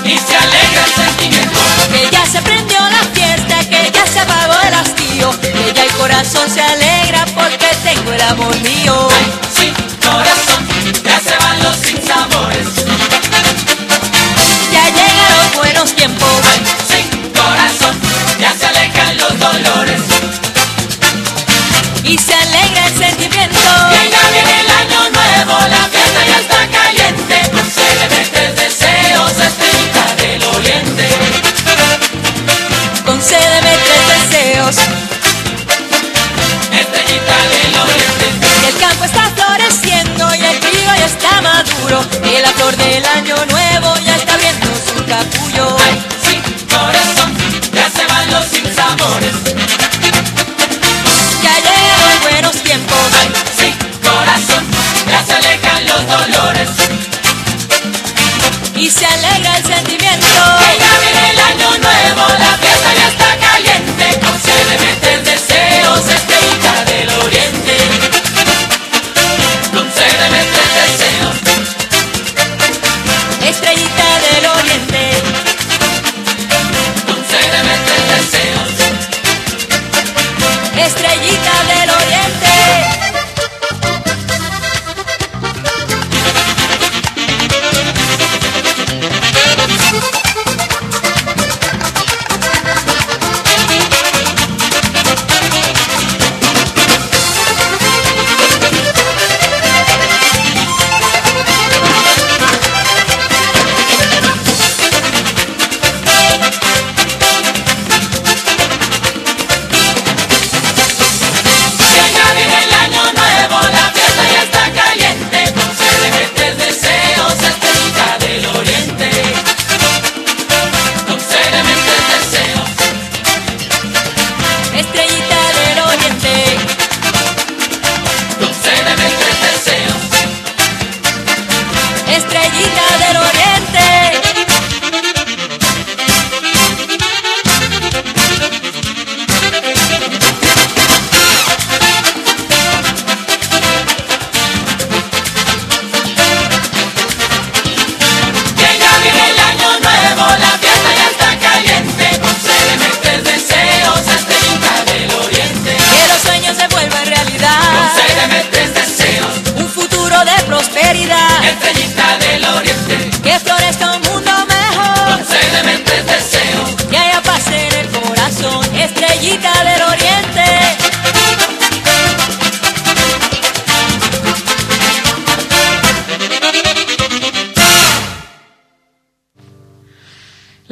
[SPEAKER 18] Y se alegra el sentimiento. Que ya se prendió la fiesta, que ya se apagó el hastío. Que ya el corazón se alegra porque tengo el amor mío. Ay, sí, corazón, ya se van los sinsabores. Ya llegan los buenos tiempos.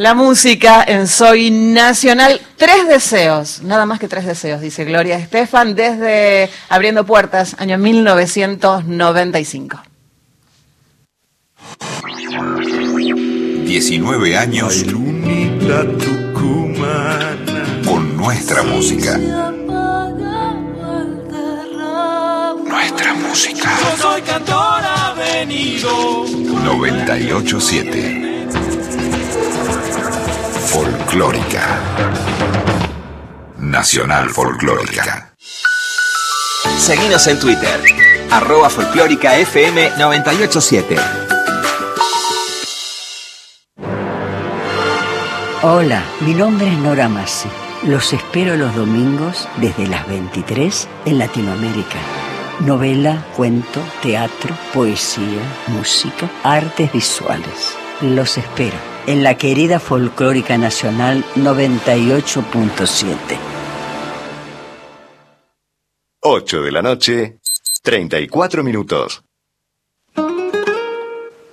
[SPEAKER 18] La
[SPEAKER 9] música en Soy Nacional. Tres deseos, nada más que tres deseos, dice Gloria Estefan, desde Abriendo Puertas, año 1995.
[SPEAKER 13] 19 años con nuestra música. Nuestra música.
[SPEAKER 7] Yo soy cantor avenido.
[SPEAKER 13] 987. Folclórica. Nacional Folclórica.
[SPEAKER 19] Seguinos en Twitter, arroba folclórica FM 987.
[SPEAKER 22] Hola, mi nombre es Nora Massi. Los espero los domingos desde las 23 en Latinoamérica. Novela, cuento, teatro, poesía, música, artes visuales. Los espero en la querida Folclórica Nacional 98.7.
[SPEAKER 23] 8 de la noche, 34 minutos.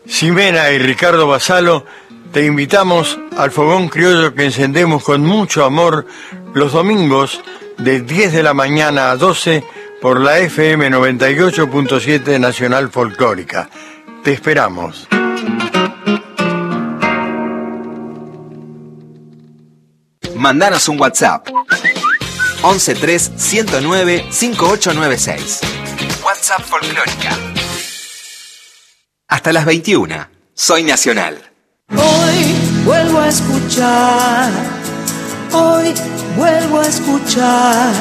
[SPEAKER 24] Ximena y Ricardo Basalo, te invitamos al fogón criollo que encendemos con mucho amor los domingos de 10 de la mañana a 12 por la FM 98.7 Nacional Folclórica. Te esperamos.
[SPEAKER 19] Mandanos un WhatsApp. 113 109 5896. WhatsApp Folclórica. Hasta las 21. Soy Nacional.
[SPEAKER 1] Hoy vuelvo a escuchar, hoy vuelvo a escuchar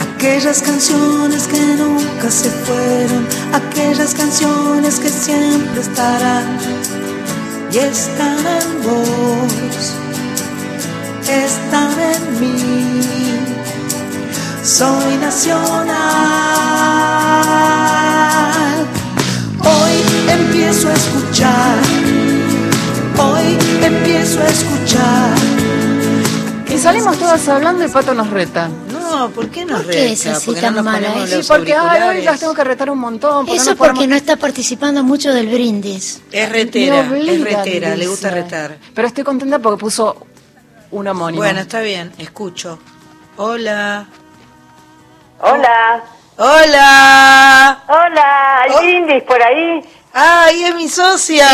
[SPEAKER 1] aquellas canciones que nunca se fueron, aquellas canciones que siempre estarán y están en vos, están en mí. Soy nacional. Hoy empiezo a escuchar. Hoy empiezo a escuchar.
[SPEAKER 9] Y salimos todas hablando y Pato nos reta.
[SPEAKER 2] No, ¿por qué nos
[SPEAKER 4] ¿Por qué es
[SPEAKER 2] reta?
[SPEAKER 4] así
[SPEAKER 2] Porque
[SPEAKER 4] tan
[SPEAKER 2] no
[SPEAKER 4] mala? Sí,
[SPEAKER 9] porque ay, hoy las tengo que retar un montón. porque
[SPEAKER 4] Eso
[SPEAKER 9] no
[SPEAKER 4] porque
[SPEAKER 9] podemos-
[SPEAKER 4] no está participando mucho del brindis.
[SPEAKER 2] Es retera, es retera, le gusta retar.
[SPEAKER 9] Pero estoy contenta porque puso un homónimo.
[SPEAKER 2] Bueno, está bien, escucho. Hola.
[SPEAKER 25] Hola.
[SPEAKER 2] Hola.
[SPEAKER 25] Hola, ¿hay
[SPEAKER 2] Oh.
[SPEAKER 25] brindis por ahí?
[SPEAKER 2] ¡Ay, es mi socia!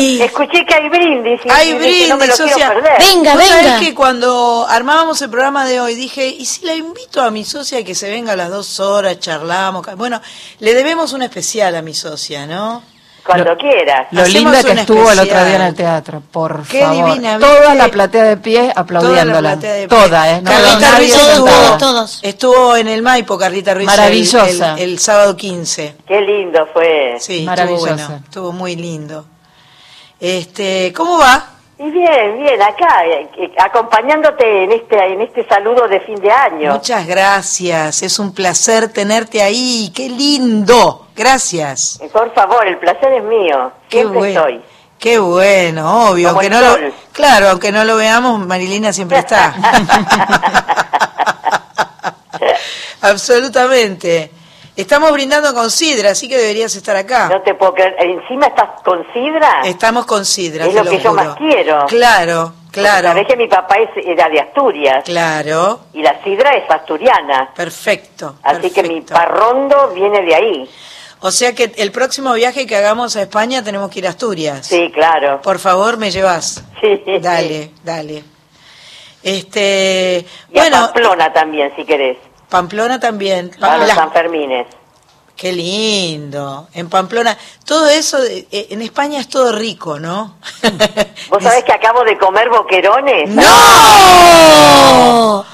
[SPEAKER 25] Escuché que hay brindis y
[SPEAKER 2] Hay
[SPEAKER 25] dije,
[SPEAKER 2] brindis,
[SPEAKER 25] no me lo quiero
[SPEAKER 2] socia.
[SPEAKER 25] perder.
[SPEAKER 2] ¿Vos sabés que cuando armábamos el programa de hoy dije, ¿y si la invito a mi socia que se venga a las dos horas, charlamos? Bueno, le debemos un especial a mi socia, ¿no?
[SPEAKER 25] Cuando quieras.
[SPEAKER 9] Lo
[SPEAKER 2] Hacemos
[SPEAKER 9] linda que estuvo el otro
[SPEAKER 2] especial.
[SPEAKER 9] día en el teatro, por
[SPEAKER 2] Qué
[SPEAKER 9] favor.
[SPEAKER 2] divina,
[SPEAKER 9] Toda la platea de pie aplaudiéndola.
[SPEAKER 2] platea de pie.
[SPEAKER 9] Toda, ¿eh? No
[SPEAKER 2] Carlita Ruiz estuvo, estuvo en el Maipo, Carlita Ruiz.
[SPEAKER 9] Maravillosa.
[SPEAKER 2] El, el- el sábado 15.
[SPEAKER 25] Qué lindo fue.
[SPEAKER 2] Sí,
[SPEAKER 9] Maravillosa.
[SPEAKER 2] estuvo bueno, estuvo muy lindo. Este, ¿cómo va?
[SPEAKER 25] Y bien, bien, acá, eh, eh, acompañándote en este, en este saludo de fin de año.
[SPEAKER 2] Muchas gracias, es un placer tenerte ahí, qué lindo. Gracias.
[SPEAKER 25] Eh, Por favor, el placer es mío.
[SPEAKER 2] Qué
[SPEAKER 25] Siempre
[SPEAKER 2] bueno.
[SPEAKER 25] estoy.
[SPEAKER 2] Qué bueno, obvio,
[SPEAKER 25] Como
[SPEAKER 2] aunque no
[SPEAKER 25] sol.
[SPEAKER 2] lo, claro, aunque no lo veamos, Marilina siempre está. Absolutamente. Estamos brindando con sidra, así que deberías estar acá.
[SPEAKER 25] No te puedo creer. ¿Encima estás con sidra?
[SPEAKER 2] Estamos con sidra,
[SPEAKER 25] Es
[SPEAKER 2] te
[SPEAKER 25] lo que yo más quiero.
[SPEAKER 2] Claro, claro.
[SPEAKER 25] Sabés que mi papá es- era de Asturias.
[SPEAKER 2] Claro.
[SPEAKER 25] Y la sidra es asturiana.
[SPEAKER 2] Perfecto.
[SPEAKER 25] Así que mi parrondo viene de ahí.
[SPEAKER 2] O sea que el próximo viaje que hagamos a España tenemos que ir a Asturias.
[SPEAKER 25] Sí, claro.
[SPEAKER 2] Por favor, me llevas.
[SPEAKER 25] Sí.
[SPEAKER 2] Dale, dale. Este,
[SPEAKER 25] Y a
[SPEAKER 2] bueno,
[SPEAKER 25] Pamplona también, si querés.
[SPEAKER 2] Pamplona también.
[SPEAKER 25] A los
[SPEAKER 2] Las-
[SPEAKER 25] San Fermines.
[SPEAKER 2] Qué lindo. En Pamplona, todo eso, eh, en España es todo rico, ¿no?
[SPEAKER 25] ¿Vos sabés que acabo de comer boquerones?
[SPEAKER 2] ¡No!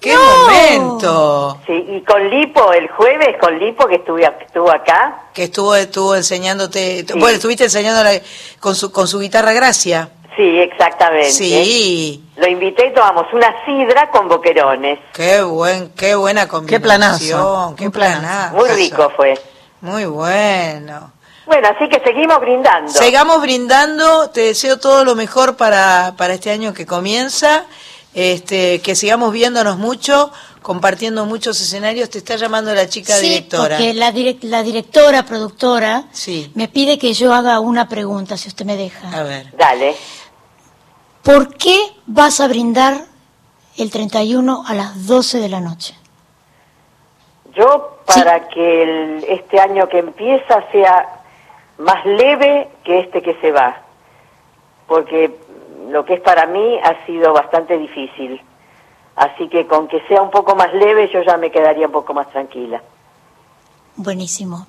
[SPEAKER 2] ¡Qué momento!
[SPEAKER 25] Sí, y con Lipo, el jueves con Lipo, que estuve, estuvo acá.
[SPEAKER 2] Que estuvo, estuvo enseñándote, bueno, estuviste enseñándole con su, con su guitarra Gracia.
[SPEAKER 25] Sí, exactamente.
[SPEAKER 2] Sí.
[SPEAKER 25] Lo invité y tomamos una sidra con boquerones.
[SPEAKER 2] Qué buen, qué buena combinación.
[SPEAKER 9] planazo.
[SPEAKER 2] Qué planazo.
[SPEAKER 25] Muy rico fue.
[SPEAKER 2] Muy bueno.
[SPEAKER 25] Bueno, así que seguimos brindando.
[SPEAKER 2] Sigamos brindando, te deseo todo lo mejor para, para este año que comienza, este, que sigamos viéndonos mucho, compartiendo muchos escenarios. Te está llamando la chica
[SPEAKER 4] Sí,
[SPEAKER 2] directora.
[SPEAKER 4] porque la, direc- la directora, productora,
[SPEAKER 2] Sí.
[SPEAKER 4] me pide que yo haga una pregunta, si usted me deja.
[SPEAKER 2] A ver.
[SPEAKER 25] Dale.
[SPEAKER 4] ¿Por qué vas a brindar el 31 a las 12 de la noche?
[SPEAKER 25] Yo, para que el- este año que empieza sea más leve que este que se va. Porque lo que es para mí ha sido bastante difícil. Así que con que sea un poco más leve yo ya me quedaría un poco más tranquila.
[SPEAKER 4] Buenísimo.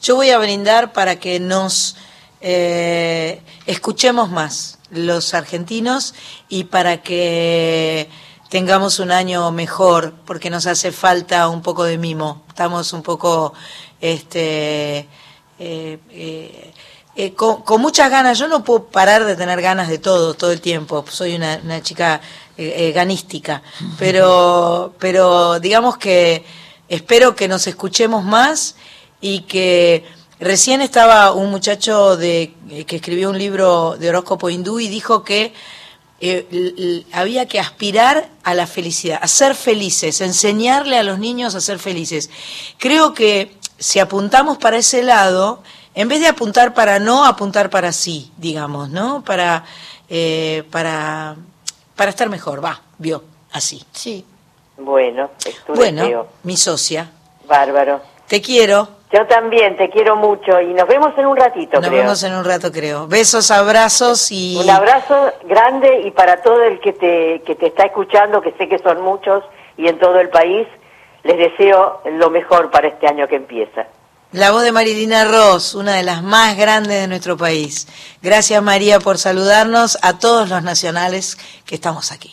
[SPEAKER 2] Yo voy a brindar para que nos eh, escuchemos más los argentinos y para que tengamos un año mejor, porque nos hace falta un poco de mimo. Estamos un poco, este, eh, eh, eh, con, con muchas ganas. Yo no puedo parar de tener ganas de todo, todo el tiempo. Soy una, una chica ganística, pero, pero digamos que espero que nos escuchemos más y que recién estaba un muchacho de eh, que escribió un libro de horóscopo hindú y dijo que eh, había que aspirar a la felicidad, a ser felices, enseñarle a los niños a ser felices. Creo que si apuntamos para ese lado, en vez de apuntar para no, apuntar para sí, digamos, ¿no? Para, eh, para, para estar mejor, va, vio, así.
[SPEAKER 4] Sí.
[SPEAKER 25] Bueno,
[SPEAKER 2] Bueno,
[SPEAKER 25] deseo.
[SPEAKER 2] mi socia,
[SPEAKER 25] Bárbaro.
[SPEAKER 2] te quiero.
[SPEAKER 25] Yo también te quiero mucho y nos vemos en un ratito,
[SPEAKER 2] Nos
[SPEAKER 25] creo.
[SPEAKER 2] vemos en un rato, creo. Besos, abrazos y...
[SPEAKER 25] Un abrazo grande y para todo el que te, que te está escuchando, que sé que son muchos y en todo el país, les deseo lo mejor para este año que empieza.
[SPEAKER 2] La voz de Marilina Ross, una de las más grandes de nuestro país. Gracias María por saludarnos a todos los nacionales que estamos aquí.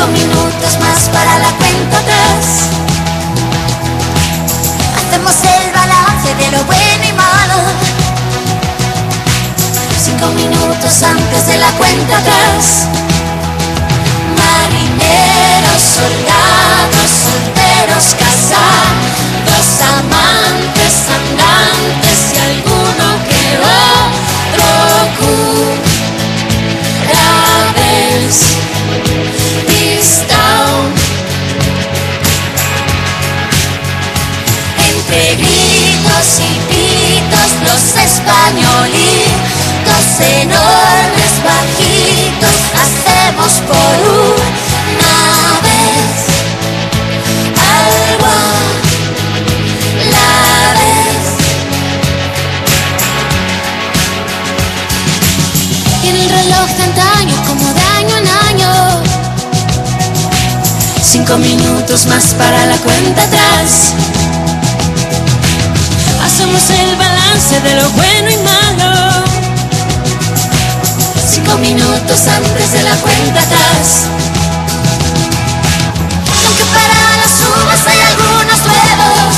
[SPEAKER 26] Cinco minutos más para la cuenta atrás. Hacemos el balance de lo bueno y malo. Cinco minutos antes de la cuenta atrás. Marineros, soldados, solteros, casados. Pitos los españolitos enormes bajitos hacemos por una vez algo la vez. El reloj de antaño como de año en año. Cinco minutos más para la cuenta atrás. Hacemos el balance de lo bueno y malo. Cinco minutos antes de la cuenta atrás. Aunque para las uvas hay algunos nuevos,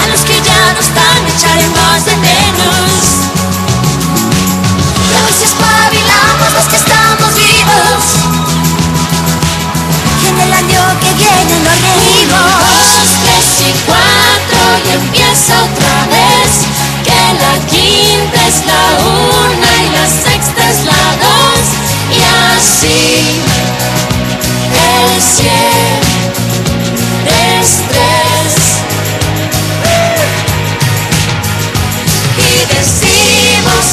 [SPEAKER 26] a los que ya no están echaremos de menos. Ver si espabilamos y empieza otra vez. Que la quinta es la una y la sexta es la dos. Y así el cien es tres. Y decimos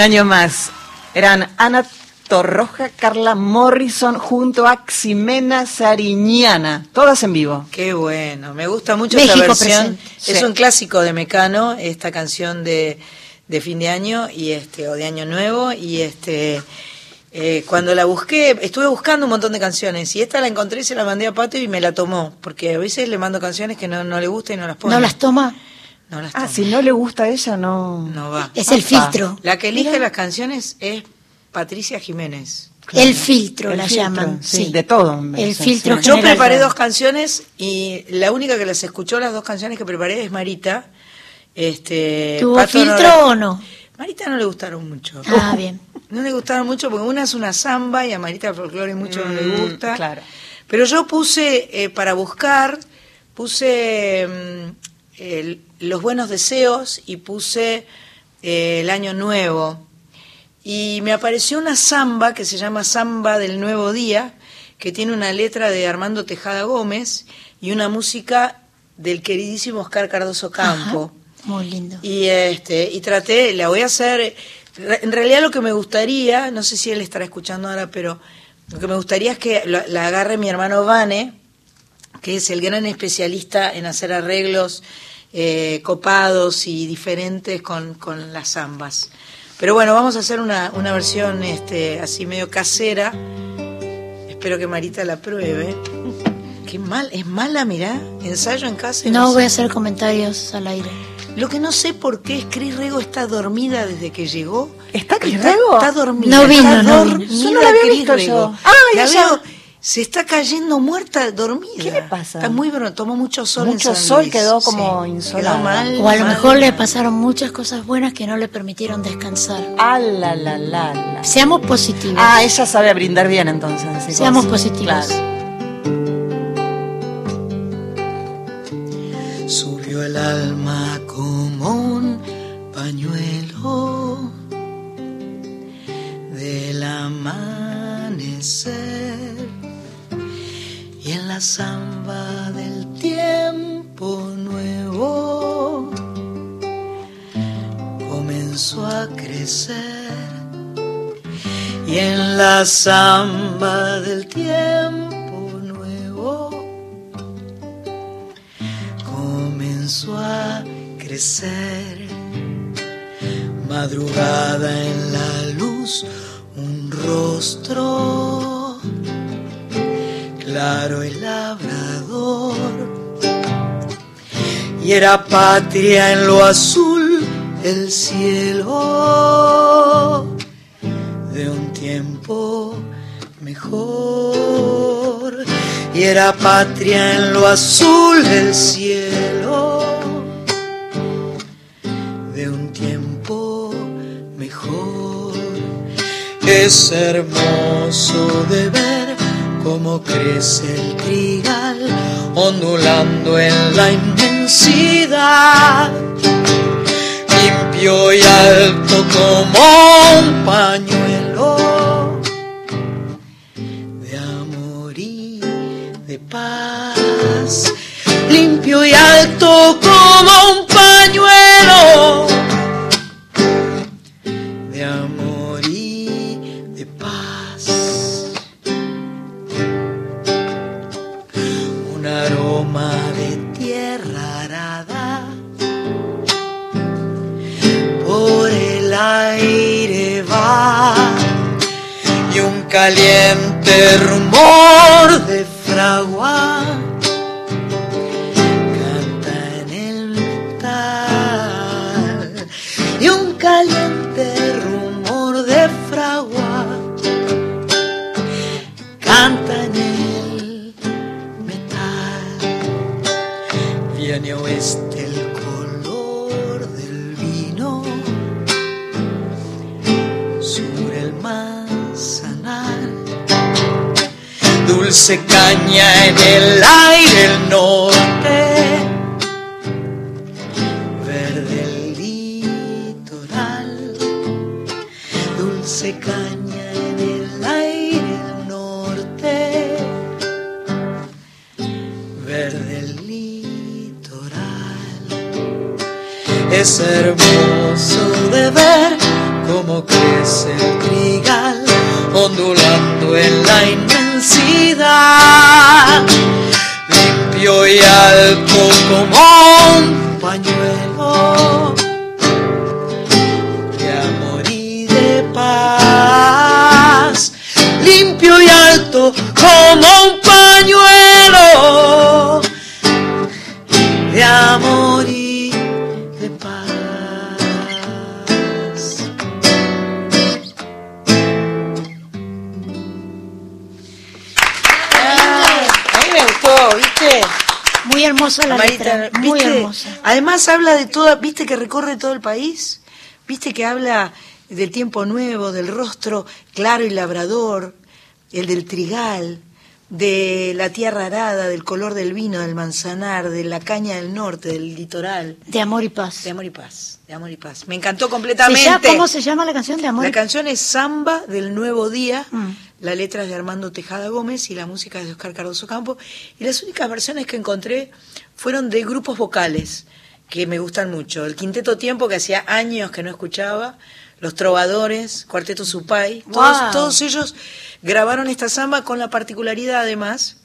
[SPEAKER 26] Un año
[SPEAKER 9] más. Eran Ana Torroja, Carla Morrison junto a Ximena Sariñana. Todas en vivo.
[SPEAKER 2] Qué bueno, me gusta mucho
[SPEAKER 9] México
[SPEAKER 2] esta versión.
[SPEAKER 9] presente.
[SPEAKER 2] Es
[SPEAKER 9] Sí.
[SPEAKER 2] un clásico de Mecano, esta canción de, de fin de año y este o de año nuevo y este eh, cuando la busqué, estuve buscando un montón de canciones y esta la encontré y se la mandé a Pato y me la tomó, porque a veces le mando canciones que no, no le gustan y no las pone.
[SPEAKER 4] ¿No las toma?
[SPEAKER 2] No las
[SPEAKER 9] Ah, si no le gusta a ella, no.
[SPEAKER 2] No va.
[SPEAKER 4] Es el filtro.
[SPEAKER 2] La que elige
[SPEAKER 4] Mira.
[SPEAKER 2] las canciones es Patricia Jiménez.
[SPEAKER 4] El filtro
[SPEAKER 9] El
[SPEAKER 4] la
[SPEAKER 9] filtro,
[SPEAKER 4] llaman.
[SPEAKER 9] sí,
[SPEAKER 4] Sí,
[SPEAKER 9] de todo.
[SPEAKER 4] El
[SPEAKER 9] sí,
[SPEAKER 4] filtro
[SPEAKER 9] sí.
[SPEAKER 2] Yo preparé dos canciones y la única que las escuchó las dos canciones que preparé es Marita. Este,
[SPEAKER 4] ¿Tuvo
[SPEAKER 2] Pato no
[SPEAKER 4] filtro
[SPEAKER 2] la-
[SPEAKER 4] o no?
[SPEAKER 2] Marita no le gustaron mucho.
[SPEAKER 4] Ah, bien.
[SPEAKER 2] No le gustaron mucho porque una es una samba y a Marita el folclore mucho no le
[SPEAKER 9] Mm,
[SPEAKER 2] gusta.
[SPEAKER 9] claro.
[SPEAKER 2] Pero yo puse, eh, para buscar, puse mm, el- los buenos deseos y puse eh, el año nuevo. Y me apareció una samba que se llama Samba del Nuevo Día, que tiene una letra de Armando Tejada Gómez y una música del queridísimo Oscar Cardoso Campo.
[SPEAKER 4] Muy lindo.
[SPEAKER 2] Y este y traté, la voy a hacer. En realidad lo que me gustaría, no sé si él estará escuchando ahora, pero lo que me gustaría es que la, la agarre mi hermano Vane, que es el gran especialista en hacer arreglos eh, copados y diferentes con, con las zambas. Pero bueno, vamos a hacer una, una versión este, así medio casera. Espero que Marita la pruebe. Qué mal, es mala, mirá. Ensayo en casa. y
[SPEAKER 4] No
[SPEAKER 2] sé.
[SPEAKER 4] voy a hacer comentarios al aire.
[SPEAKER 27] Lo que no sé por qué es Cris Rego está dormida desde que llegó.
[SPEAKER 9] ¿Está Cris Rego?
[SPEAKER 27] Está dormida.
[SPEAKER 4] No vino,
[SPEAKER 27] está
[SPEAKER 4] no vino.
[SPEAKER 9] Yo no la había
[SPEAKER 27] Cris
[SPEAKER 9] visto
[SPEAKER 27] Rego.
[SPEAKER 9] yo. Ah,
[SPEAKER 27] La
[SPEAKER 9] ella-
[SPEAKER 27] veo, se está cayendo muerta, dormida.
[SPEAKER 9] ¿Qué le pasa?
[SPEAKER 27] Está muy bro- tomó mucho sol en
[SPEAKER 9] Mucho
[SPEAKER 27] San
[SPEAKER 9] sol,
[SPEAKER 27] Luis.
[SPEAKER 9] quedó como
[SPEAKER 27] Sí,
[SPEAKER 9] insolada.
[SPEAKER 27] quedó mal,
[SPEAKER 4] O a lo
[SPEAKER 27] mal.
[SPEAKER 4] mejor le pasaron muchas cosas buenas que no le permitieron descansar.
[SPEAKER 9] Ah, la, la, la, la.
[SPEAKER 4] Seamos positivos.
[SPEAKER 9] Ah, ella sabe brindar bien entonces. sí,
[SPEAKER 4] Seamos
[SPEAKER 9] sí,
[SPEAKER 4] positivos.
[SPEAKER 9] claro.
[SPEAKER 2] Subió el alma la samba del tiempo nuevo comenzó a crecer y en la samba del tiempo nuevo comenzó a crecer. Madrugada en la luz, un rostro claro y labrador. Y era patria en lo azul el cielo de un tiempo mejor. Y era patria en lo azul el cielo de un tiempo mejor. Es hermoso de ver cómo crece el trigal ondulando en la inmensidad, limpio y alto como un pañuelo de amor y de paz, limpio y alto como un caliente rumor de fragua dulce caña en el aire el norte verde el litoral. Dulce caña en el aire el norte verde el litoral. Es hermoso de ver cómo crece el trigal la inmensidad limpio y alto como un
[SPEAKER 4] hermosa la
[SPEAKER 27] Marita,
[SPEAKER 4] letra, muy
[SPEAKER 27] ¿viste?
[SPEAKER 4] hermosa.
[SPEAKER 27] Además habla de toda, viste que recorre todo el país, viste que habla del tiempo nuevo, del rostro claro y labrador, el del trigal, de la tierra arada, del color del vino, del manzanar, de la caña del norte, del litoral.
[SPEAKER 4] De amor y paz.
[SPEAKER 27] De amor y paz, de amor y paz. Me encantó
[SPEAKER 4] ¿Se
[SPEAKER 27] completamente.
[SPEAKER 4] llama- ¿Cómo se llama la canción de amor?
[SPEAKER 27] La
[SPEAKER 4] y
[SPEAKER 27] canción es Samba del Nuevo Día,
[SPEAKER 4] Mm.
[SPEAKER 27] La letra es de Armando Tejada Gómez y la música es de Oscar Cardoso Campo. Y las únicas versiones que encontré fueron de grupos vocales que me gustan mucho. El Quinteto Tiempo, que hacía años que no escuchaba, Los Trovadores, Cuarteto Supay, todos,
[SPEAKER 4] Wow.
[SPEAKER 27] todos ellos grabaron esta samba con la particularidad además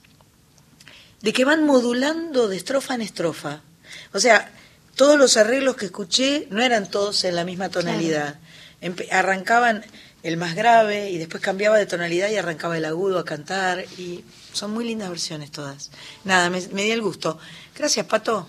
[SPEAKER 27] de que van modulando de estrofa en estrofa. O sea, todos los arreglos que escuché no eran todos en la misma tonalidad. Arrancaban el más grave y después cambiaba de tonalidad y arrancaba el agudo a cantar y son muy lindas versiones todas. Nada, me, me di el gusto. Gracias, Pato.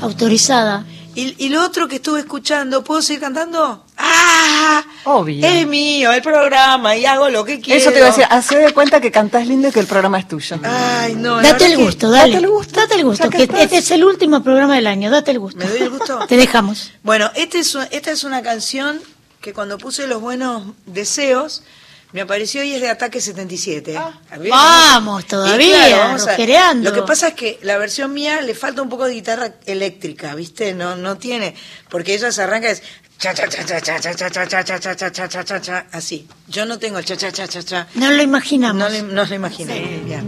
[SPEAKER 4] Autorizada.
[SPEAKER 2] Y, y lo otro que estuve escuchando, ¿puedo seguir cantando? ¡Ah!
[SPEAKER 9] Obvio.
[SPEAKER 2] Es mío, el programa, y hago lo que quiero.
[SPEAKER 9] Eso te iba a decir, hace de cuenta que cantás lindo y que el programa es tuyo.
[SPEAKER 2] Ay, no,
[SPEAKER 4] Date el
[SPEAKER 2] que-
[SPEAKER 4] gusto, dale.
[SPEAKER 9] Date el gusto.
[SPEAKER 4] Date el gusto,
[SPEAKER 9] que estás.
[SPEAKER 4] este es el último programa del año. Date el gusto.
[SPEAKER 2] ¿Me doy el gusto?
[SPEAKER 4] Te dejamos.
[SPEAKER 2] Bueno, este es, esta es una canción que cuando puse los buenos deseos me apareció y es de Ataque 77. A ver,
[SPEAKER 4] Vamos, todavía,
[SPEAKER 2] claro, vamos a-. Lo que pasa es que la versión mía le falta un poco de guitarra eléctrica, ¿viste? No, no tiene, porque ella se arranca es cha cha cha cha cha cha cha cha cha cha cha cha cha cha cha cha así. Yo no tengo el cha cha cha cha cha.
[SPEAKER 4] No lo imaginamos.
[SPEAKER 2] No, le- no lo imaginé. Bien.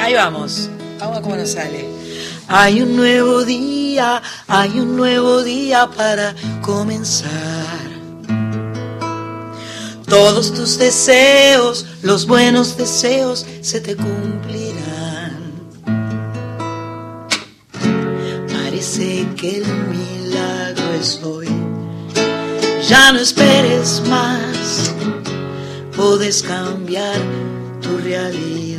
[SPEAKER 2] Ahí vamos. Vamos a cómo nos sale. Hay un nuevo día, hay un nuevo día para comenzar. Todos tus deseos, los buenos deseos, se te cumplirán. Parece que el milagro es hoy. Ya no esperes más, puedes cambiar tu realidad.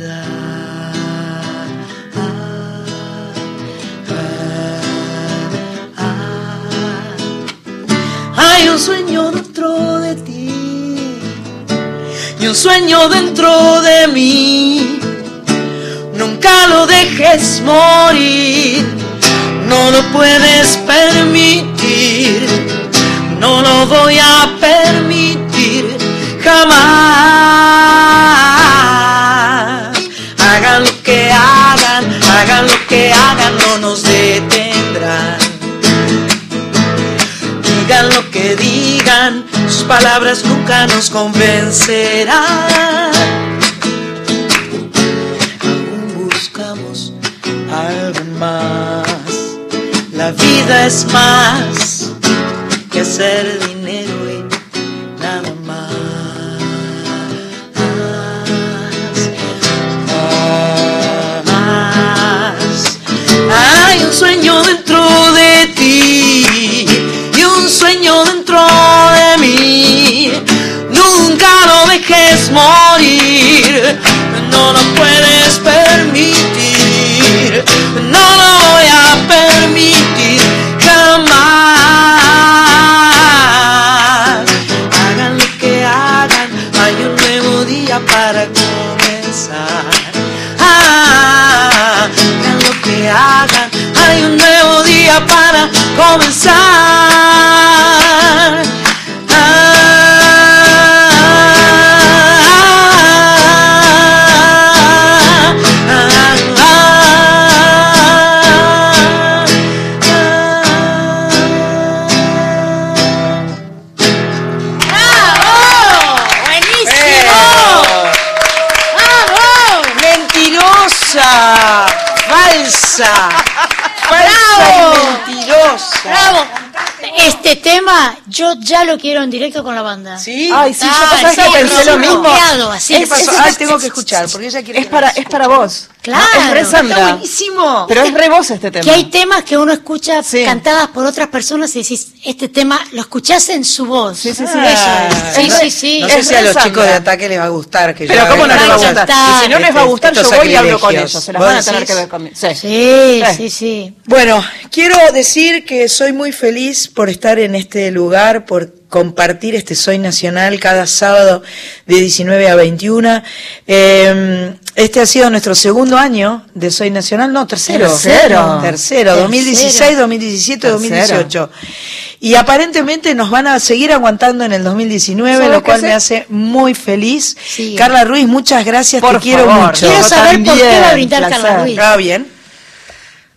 [SPEAKER 2] Hay un sueño dentro de ti y un sueño dentro de mí. Nunca lo dejes morir, no lo puedes permitir, no lo voy a permitir jamás. Hagan lo que hagan, hagan lo que hagan, palabras nunca nos convencerán. Aún buscamos algo más. La vida es más que hacer dinero y nada más. Más. Hay un sueño dentro de ti y un sueño morir, no lo puedes permitir, no lo voy a permitir jamás. Hagan lo que hagan, hay un nuevo día para comenzar. Ah, hagan lo que hagan, hay un nuevo día para comenzar.
[SPEAKER 4] ¡Bravo! Este tema yo ya lo quiero en directo con la banda.
[SPEAKER 2] ¿Sí?
[SPEAKER 9] Ay, sí, yo
[SPEAKER 4] Ah,
[SPEAKER 9] pensé
[SPEAKER 4] sí,
[SPEAKER 9] lo mismo.
[SPEAKER 4] bloqueado, así.
[SPEAKER 2] Ah, tengo que escuchar, porque ella quiere
[SPEAKER 9] Es
[SPEAKER 2] que
[SPEAKER 9] para, es para vos.
[SPEAKER 4] Claro.
[SPEAKER 9] Es re
[SPEAKER 4] Está
[SPEAKER 2] buenísimo.
[SPEAKER 9] Pero es re vos este tema.
[SPEAKER 4] Que hay temas que uno escucha
[SPEAKER 9] Sí.
[SPEAKER 4] cantadas por otras personas y decís, este tema lo escuchás en su voz.
[SPEAKER 9] Sí, sí, sí.
[SPEAKER 2] Ah,
[SPEAKER 4] Eso es. Sí,
[SPEAKER 9] es re-
[SPEAKER 4] sí, sí.
[SPEAKER 2] No sé
[SPEAKER 9] Es
[SPEAKER 2] si a los
[SPEAKER 9] Sandra.
[SPEAKER 2] chicos de ataque les va a gustar que yo
[SPEAKER 9] Pero ¿cómo no les va a gustar? Y si no les va a gustar, yo voy y hablo con ellos. Se las
[SPEAKER 2] ¿Vos
[SPEAKER 9] van a tener que ver conmigo. Sí.
[SPEAKER 4] Sí,
[SPEAKER 9] Sí.
[SPEAKER 4] sí, sí.
[SPEAKER 2] Bueno, quiero decir que soy muy feliz por estar en este lugar, por compartir este Soy Nacional cada sábado de 19 a 21. Eh, este ha sido nuestro segundo año de Soy Nacional, no, tercero.
[SPEAKER 9] Tercero.
[SPEAKER 2] Tercero, 2016, 2017, 2018. Y aparentemente nos van a seguir aguantando en el 2019,
[SPEAKER 9] ¿Sabes
[SPEAKER 2] lo cual me hace muy feliz.
[SPEAKER 4] Sí.
[SPEAKER 2] Carla Ruiz, muchas gracias,
[SPEAKER 9] Por
[SPEAKER 2] te quiero
[SPEAKER 9] favor.
[SPEAKER 2] mucho.
[SPEAKER 4] Quiero saber por qué va a brindar. Carla Ruiz.
[SPEAKER 2] Ah, bien.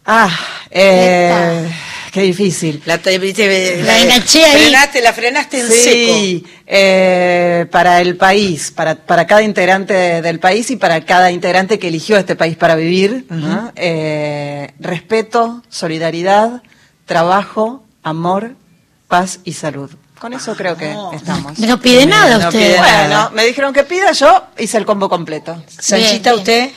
[SPEAKER 9] Ah, eh, qué difícil.
[SPEAKER 2] La, te- te-
[SPEAKER 4] La enganché ahí.
[SPEAKER 2] Frenaste, la frenaste en seco.
[SPEAKER 9] Sí, eh, para el país, para, para cada integrante de- del país y para cada integrante que eligió este país para vivir. ¿no? Eh, respeto, solidaridad, trabajo, amor, paz y salud. Con eso creo que estamos.
[SPEAKER 4] No pide nada
[SPEAKER 2] No
[SPEAKER 4] usted.
[SPEAKER 2] pide nada.
[SPEAKER 9] Bueno, me dijeron que pida, yo hice el combo completo.
[SPEAKER 2] Sanchita,
[SPEAKER 4] Bien,
[SPEAKER 2] usted.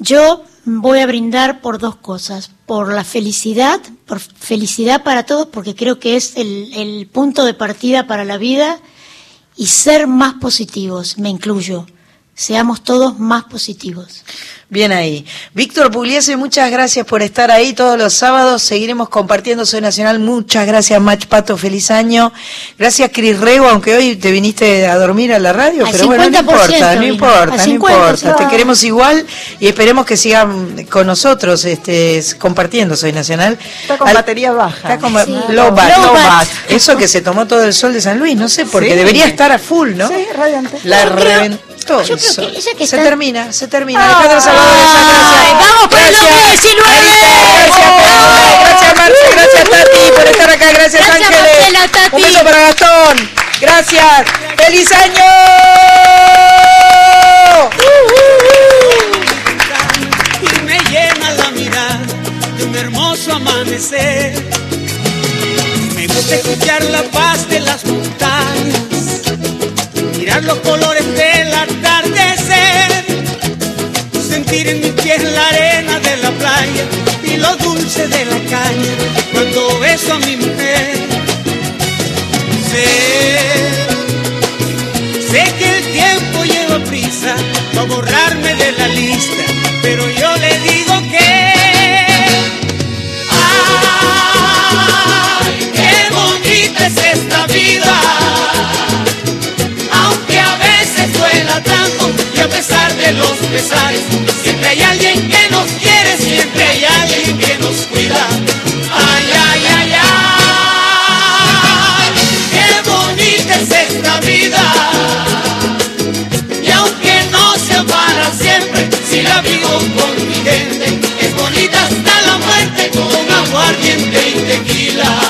[SPEAKER 4] Yo voy a brindar por dos cosas, por la felicidad, por felicidad para todos, porque creo que es el, el punto de partida para la vida, y ser más positivos, me incluyo. Seamos todos más positivos.
[SPEAKER 2] Bien ahí. Víctor Pugliese, muchas gracias por estar ahí todos los sábados. Seguiremos compartiendo Soy Nacional. Muchas gracias, Mach Pato. Feliz año. Gracias, Cris Rego, aunque hoy te viniste a dormir a la radio,
[SPEAKER 4] Al
[SPEAKER 2] pero bueno, no
[SPEAKER 4] 50%
[SPEAKER 2] importa, no importa, no
[SPEAKER 4] 50%,
[SPEAKER 2] importa. Te queremos igual y esperemos que sigan con nosotros este, compartiendo Soy Nacional.
[SPEAKER 9] Está con
[SPEAKER 2] Al-
[SPEAKER 9] batería baja.
[SPEAKER 2] Está
[SPEAKER 9] Sí.
[SPEAKER 2] low bat.
[SPEAKER 9] Low bat.
[SPEAKER 2] Eso que se tomó todo el sol de San Luis, no sé, porque
[SPEAKER 9] Sí.
[SPEAKER 2] debería estar a full, ¿no?
[SPEAKER 9] Sí, radiante.
[SPEAKER 2] La
[SPEAKER 4] Yo
[SPEAKER 2] reventó.
[SPEAKER 4] yo creo que ella que
[SPEAKER 2] se
[SPEAKER 4] está-
[SPEAKER 2] termina, se termina.
[SPEAKER 4] Ay,
[SPEAKER 2] Alejandra Salvador, gracias.
[SPEAKER 4] ¡Vamos por el
[SPEAKER 2] Gracias.
[SPEAKER 4] 2019!
[SPEAKER 2] Gracias, Pedro. Gracias, Marce. Gracias, Tati, por estar acá. Gracias,
[SPEAKER 4] Gracias,
[SPEAKER 2] Ángeles.
[SPEAKER 4] Marcela, Tati.
[SPEAKER 2] Un beso para Gastón. Gracias. ¡Feliz año!
[SPEAKER 28] y me llena la mirada de un hermoso amanecer. Me gusta escuchar la paz de las montañas, mirar los colores del atardecer, sentir en mis pies la arena de la playa y lo dulce de la caña cuando beso a mi mujer. Siempre hay alguien que nos quiere, siempre hay alguien que nos cuida. ¡Ay, ay, ay, ay! ¡Qué bonita es esta vida! Y aunque no sea para siempre, si la vivo con mi gente, es bonita hasta la muerte con aguardiente y tequila.